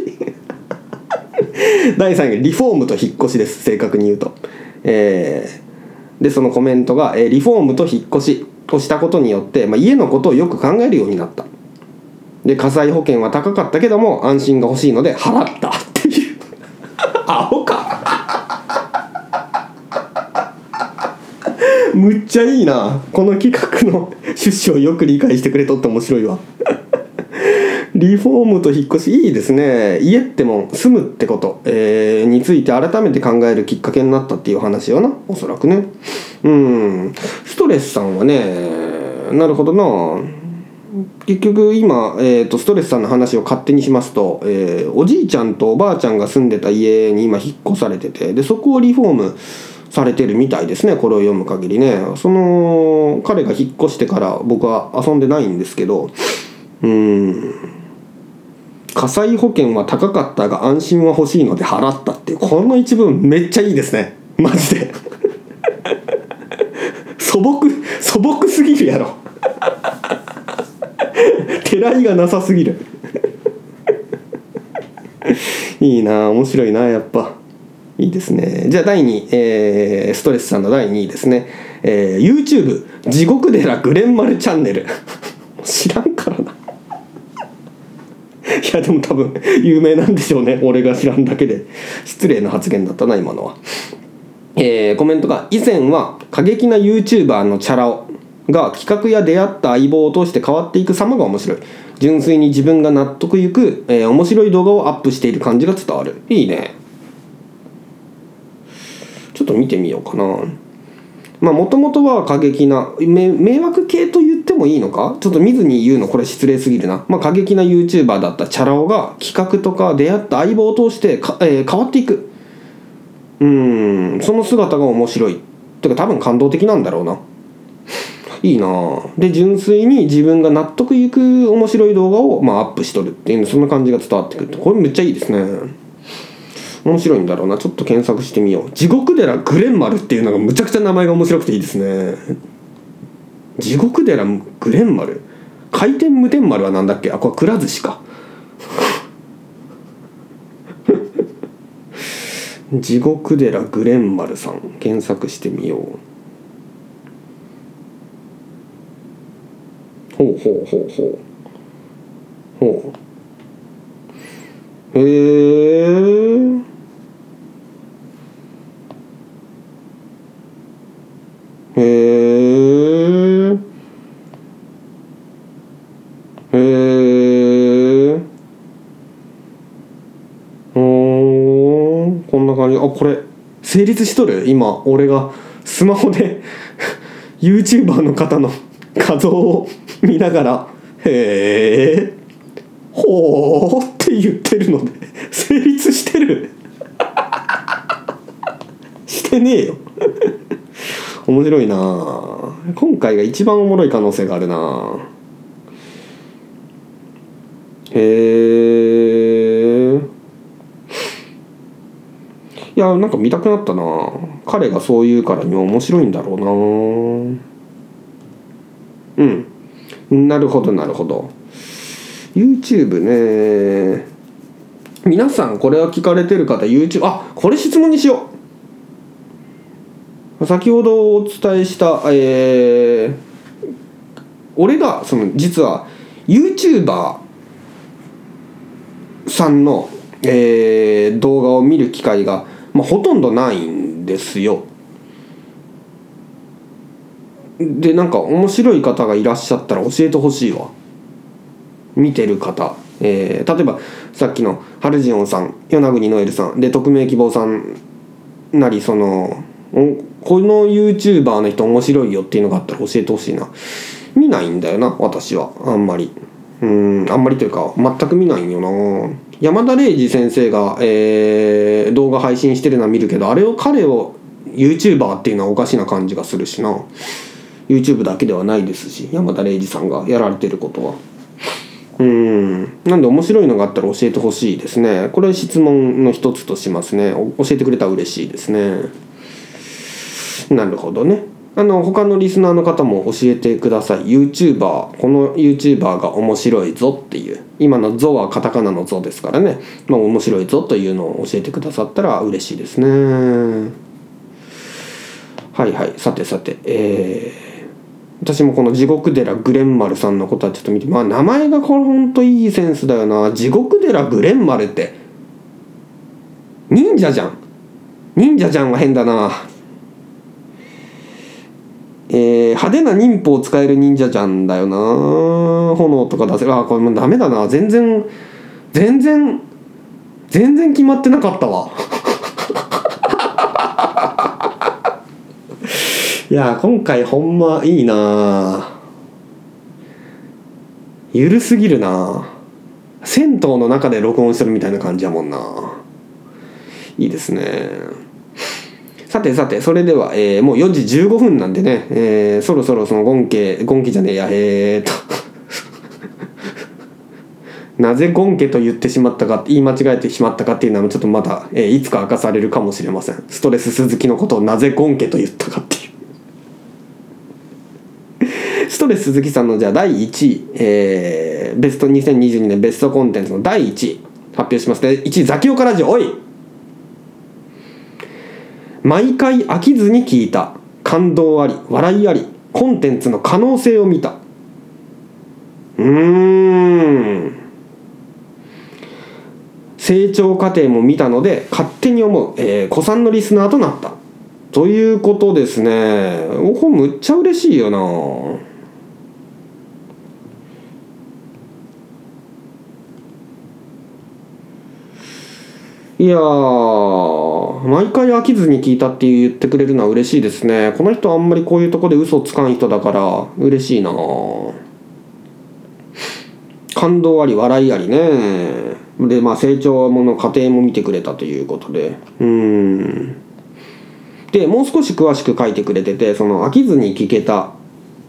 第3位リフォームと引っ越しです正確に言うと。えーでそのコメントが、えーリフォームと引っ越し。をしたことによって、まあ、家のことをよく考えるようになった。で火災保険は高かったけども安心が欲しいので払ったっていう。<laughs> アホか。<laughs> むっちゃいいな。この企画の趣旨をよく理解してくれとって面白いわ。リフォームと引っ越しいいですね。家っても住むってこと、えーについて改めて考えるきっかけになったっていう話よな。おそらくね。うん。ストレスさんはねなるほどな。結局今、えー、とストレスさんの話を勝手にしますと、えーおじいちゃんとおばあちゃんが住んでた家に今引っ越されててでそこをリフォームされてるみたいですねこれを読む限りね。その彼が引っ越してから僕は遊んでないんですけどうん。火災保険は高かったが安心は欲しいので払ったってこの一文めっちゃいいですね。マジで。<laughs> 素朴素朴すぎるやろ。<laughs> てらいがなさすぎる。<laughs> いいな面白いなやっぱ。いいですね。じゃあ第2位、えーストレスさんの第2位ですね、えー YouTube 地獄寺グレンマルチャンネル。知らんからな。<laughs> いやでも多分有名なんでしょうね。俺が知らんだけで。失礼な発言だったな今のは。えーコメントが以前は過激な YouTuber のチャラ男が企画や出会った相棒を通して変わっていく様が面白い。純粋に自分が納得いく、えー面白い動画をアップしている感じが伝わる。いいね。ちょっと見てみようかな。まあもともとは過激なめ迷惑系と言ってもいいのか？ちょっと見ずに言うのこれ失礼すぎるな、まあ、過激な YouTuber だったチャラ男が企画とか出会った相棒を通してか、えー変わっていく。うんその姿が面白い。てか多分感動的なんだろうな。いいなで純粋に自分が納得いく面白い動画を、まあ、アップしとるっていうそんな感じが伝わってくるこれめっちゃいいですね。面白いんだろうな。ちょっと検索してみよう。地獄寺グレンマルっていうのがむちゃくちゃ名前が面白くていいですね。地獄寺グレンマル回転無天丸はなんだっけ？あこれくら寿司か。<laughs> 地獄寺グレンマルさん。検索してみよう。ほうほうほうほう。ほう。へえへえへえおー。こんな感じ。あこれ成立しとる？今俺がスマホで <laughs> YouTuber の方の画像を見ながら「へえほー」って言ってるので成立してる。してねえよ。面白いな。今回が一番おもろい可能性があるな。へえいやなんか見たくなったな。彼がそう言うからには面白いんだろうな。うん。なるほどなるほど。YouTube ね。皆さんこれは聞かれてる方 YouTube あこれ質問にしよう。先ほどお伝えしたえー俺がその実は YouTuber さんの、えー動画を見る機会が、まあ、ほとんどないんですよ。でなんか面白い方がいらっしゃったら教えてほしいわ。見てる方、えー例えばさっきのハルジオンさん与那国ノエルさんで匿名希望さんなりそのこの YouTuber の人面白いよっていうのがあったら教えてほしいな。見ないんだよな私は。あんまり。うんあんまりというか全く見ないんよな。山田礼二先生が、えー、動画配信してるのは見るけどあれを彼を YouTuber っていうのはおかしな感じがするしな。YouTube だけではないですし山田礼二さんがやられてることは。うん。なんで面白いのがあったら教えてほしいですね。これ質問の一つとしますね。教えてくれたら嬉しいですね。なるほどね。あの他のリスナーの方も教えてください。YouTuber この YouTuber が面白いぞっていう。今の「ゾ」はカタカナの「ゾ」ですからね。まあ面白いぞというのを教えてくださったら嬉しいですね。はいはい。さてさてえー、私もこの地獄寺グレンマルさんのことはちょっと見てまあ名前がこれほんといいセンスだよな。地獄寺グレンマルって。忍者じゃん。忍者じゃんは変だな。えー、派手な忍法を使える忍者ちゃんだよな。炎とか出せる。あこれもうダメだな。全然全然全然決まってなかったわ。<laughs> いや今回ほんまいいな。ゆるすぎるな。銭湯の中で録音してるみたいな感じやもんな。いいですね。さてさて、それでは、えー、もう4時15分なんでね、えー、そろそろそのゴンケ、ゴンケじゃねえや、えー、っと。<laughs> なぜゴンケと言ってしまったか、言い間違えてしまったかっていうのはちょっとまた、えー、いつか明かされるかもしれません。ストレス鈴木のことをなぜゴンケと言ったかっていう。ストレス鈴木さんのじゃあ第1位、えー、ベスト2022年ベストコンテンツの第1位発表しますね。1位、ザキオカラジオ、おい。毎回飽きずに聞いた。感動あり笑いありコンテンツの可能性を見た。うーん。成長過程も見たので勝手に思う、えー、子さんのリスナーとなった。ということですね。おこむっちゃ嬉しいよな。いや毎回飽きずに聞いたって言ってくれるのは嬉しいですね。この人あんまりこういうとこで嘘つかん人だから嬉しいな。感動あり笑いありね。でまあ成長もの過程も見てくれたということで。うん。でもう少し詳しく書いてくれててその飽きずに聞けた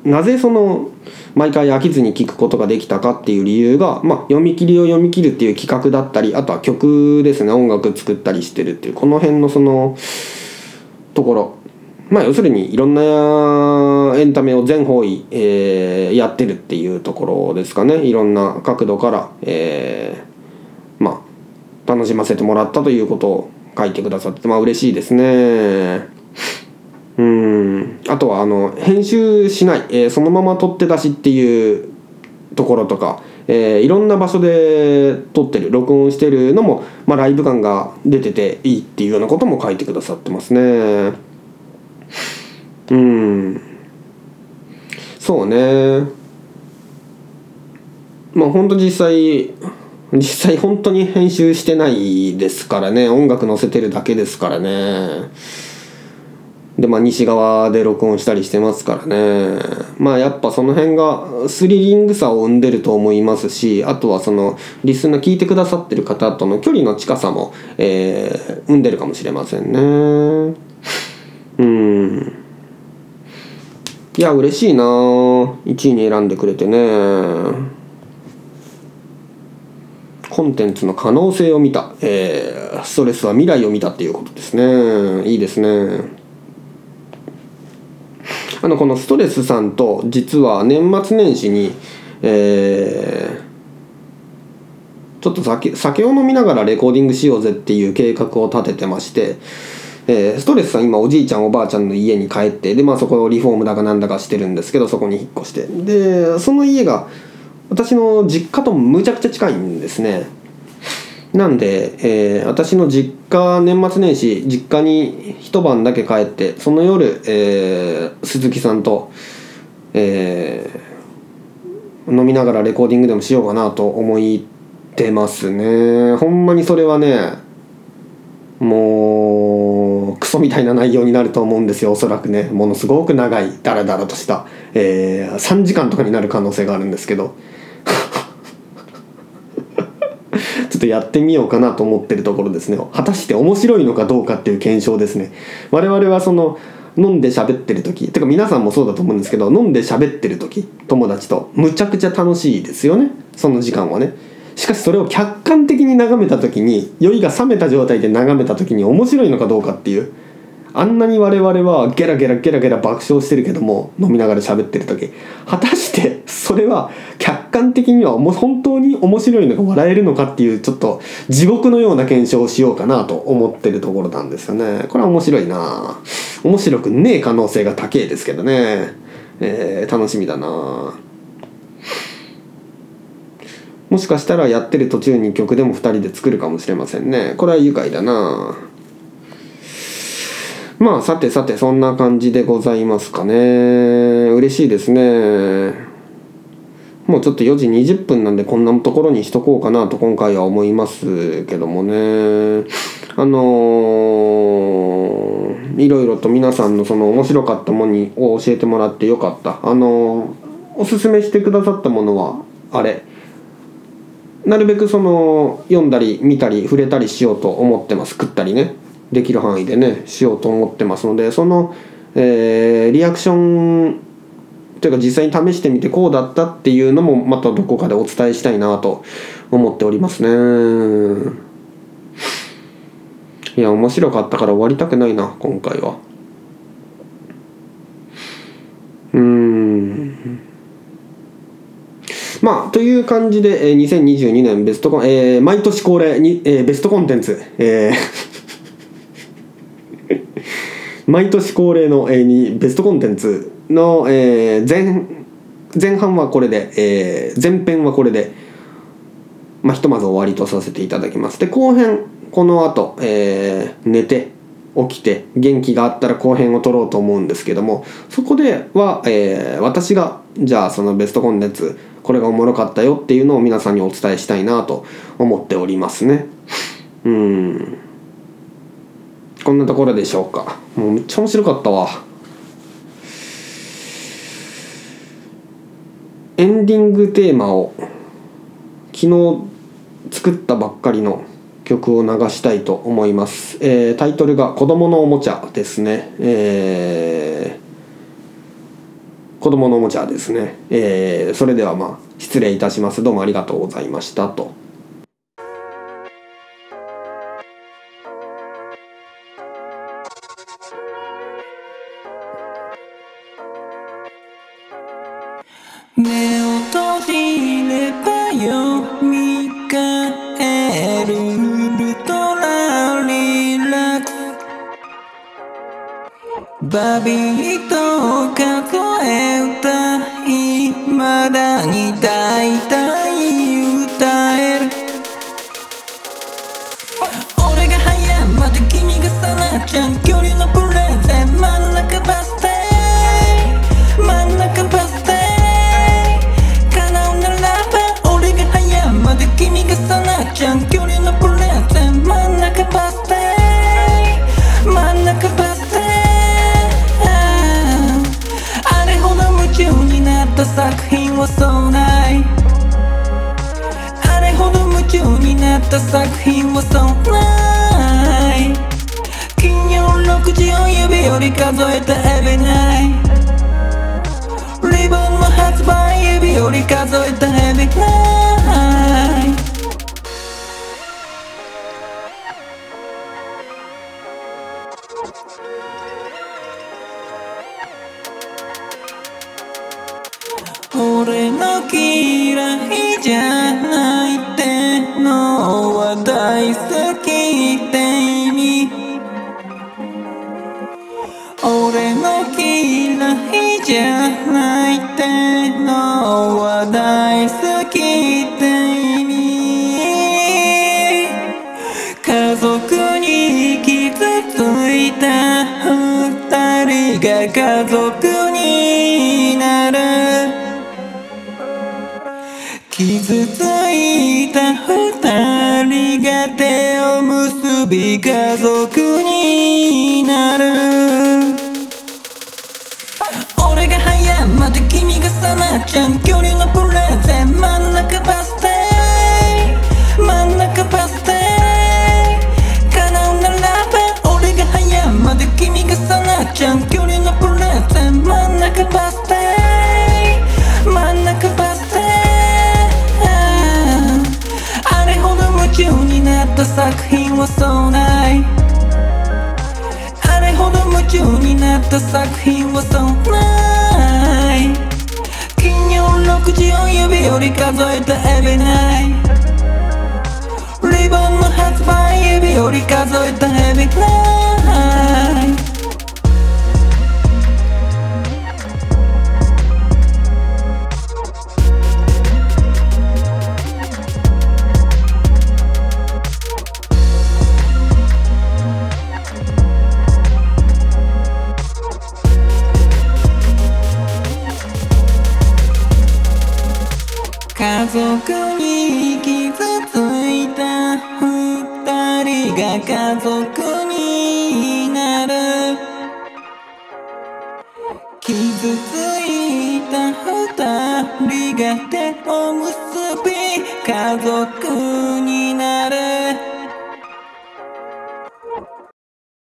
なぜその毎回飽きずに聴くことができたかっていう理由が、まあ、読み切りを読み切るっていう企画だったりあとは曲ですね。音楽作ったりしてるっていうこの辺のそのところ。まあ要するにいろんなエンタメを全方位、えー、やってるっていうところですかね。いろんな角度から、えー、まあ楽しませてもらったということを書いてくださってまあ嬉しいですね。うん。あとはあの編集しない、えー、そのまま撮って出しっていうところとか、えー、いろんな場所で撮ってる録音してるのも、まあ、ライブ感が出てていいっていうようなことも書いてくださってますね。うん。そうね。まあ本当実際実際本当に編集してないですからね。音楽載せてるだけですからね。でまあ西側で録音したりしてますからね。まあやっぱその辺がスリリングさを生んでると思いますしあとはそのリスナー聞いてくださってる方との距離の近さも、えー、生んでるかもしれませんね。うん。いや嬉しいな1位に選んでくれてね。コンテンツの可能性を見た、えー、ストレスは未来を見たっていうことですね。いいですね。あのこのストレスさんと実は年末年始にえー、ちょっと酒酒を飲みながらレコーディングしようぜっていう計画を立ててまして、えー、ストレスさん今おじいちゃんおばあちゃんの家に帰ってでまあそこをリフォームだかなんだかしてるんですけどそこに引っ越して。でその家が私の実家とむちゃくちゃ近いんですね。なんで、えー、私の実家年末年始実家に一晩だけ帰ってその夜、えー、鈴木さんと、えー、飲みながらレコーディングでもしようかなと思ってますね。ほんまにそれはねもうクソみたいな内容になると思うんですよおそらくね。ものすごく長いダラダラとした、えー、3時間とかになる可能性があるんですけどちょっとやってみようかなと思ってるところですね。果たして面白いのかどうかっていう検証ですね。我々はその飲んで喋ってる時てか皆さんもそうだと思うんですけど飲んで喋ってる時友達とむちゃくちゃ楽しいですよね。その時間はね。しかしそれを客観的に眺めた時に酔いが冷めた状態で眺めた時に面白いのかどうかっていうあんなに我々はゲラゲラゲラゲラ爆笑してるけども飲みながら喋ってる時果たしてそれは客観的にはもう本当に面白いのか笑えるのかっていうちょっと地獄のような検証をしようかなと思ってるところなんですよね。これは面白いな。面白くねえ可能性が高いですけどね。えー、楽しみだな。もしかしたらやってる途中に曲でも2人で作るかもしれませんね。これは愉快だな。まあさてさてそんな感じでございますかね。嬉しいですね。もうちょっと4時20分なんでこんなところにしとこうかなと今回は思いますけどもね。あのー、いろいろと皆さんのその面白かったものを教えてもらってよかった。あのー、おすすめしてくださったものはあれ。なるべくその読んだり見たり触れたりしようと思ってます。食ったりね。できる範囲でねしようと思ってますのでその、えー、リアクションというか実際に試してみてこうだったっていうのもまたどこかでお伝えしたいなと思っておりますね。いや面白かったから終わりたくないな今回は。うん。まあ、という感じで、えー、2022年ベストコン、えー、毎年恒例に、えー、ベストコンテンツ、えー毎年恒例の、えー、にベストコンテンツの、えー、前前半はこれで、えー、前編はこれで、まあ、ひとまず終わりとさせていただきます。で後編この後、えー、寝て起きて元気があったら後編を撮ろうと思うんですけどもそこでは、えー、私がじゃあそのベストコンテンツこれがおもろかったよっていうのを皆さんにお伝えしたいなと思っておりますね。うん。こんなところでしょうか。もうめっちゃ面白かったわ。エンディングテーマを昨日作ったばっかりの曲を流したいと思います、えー、タイトルが「子供のおもちゃ」ですね。えー子供のおもちゃですね、えー、それではまあ失礼いたします。どうもありがとうございましたと。ス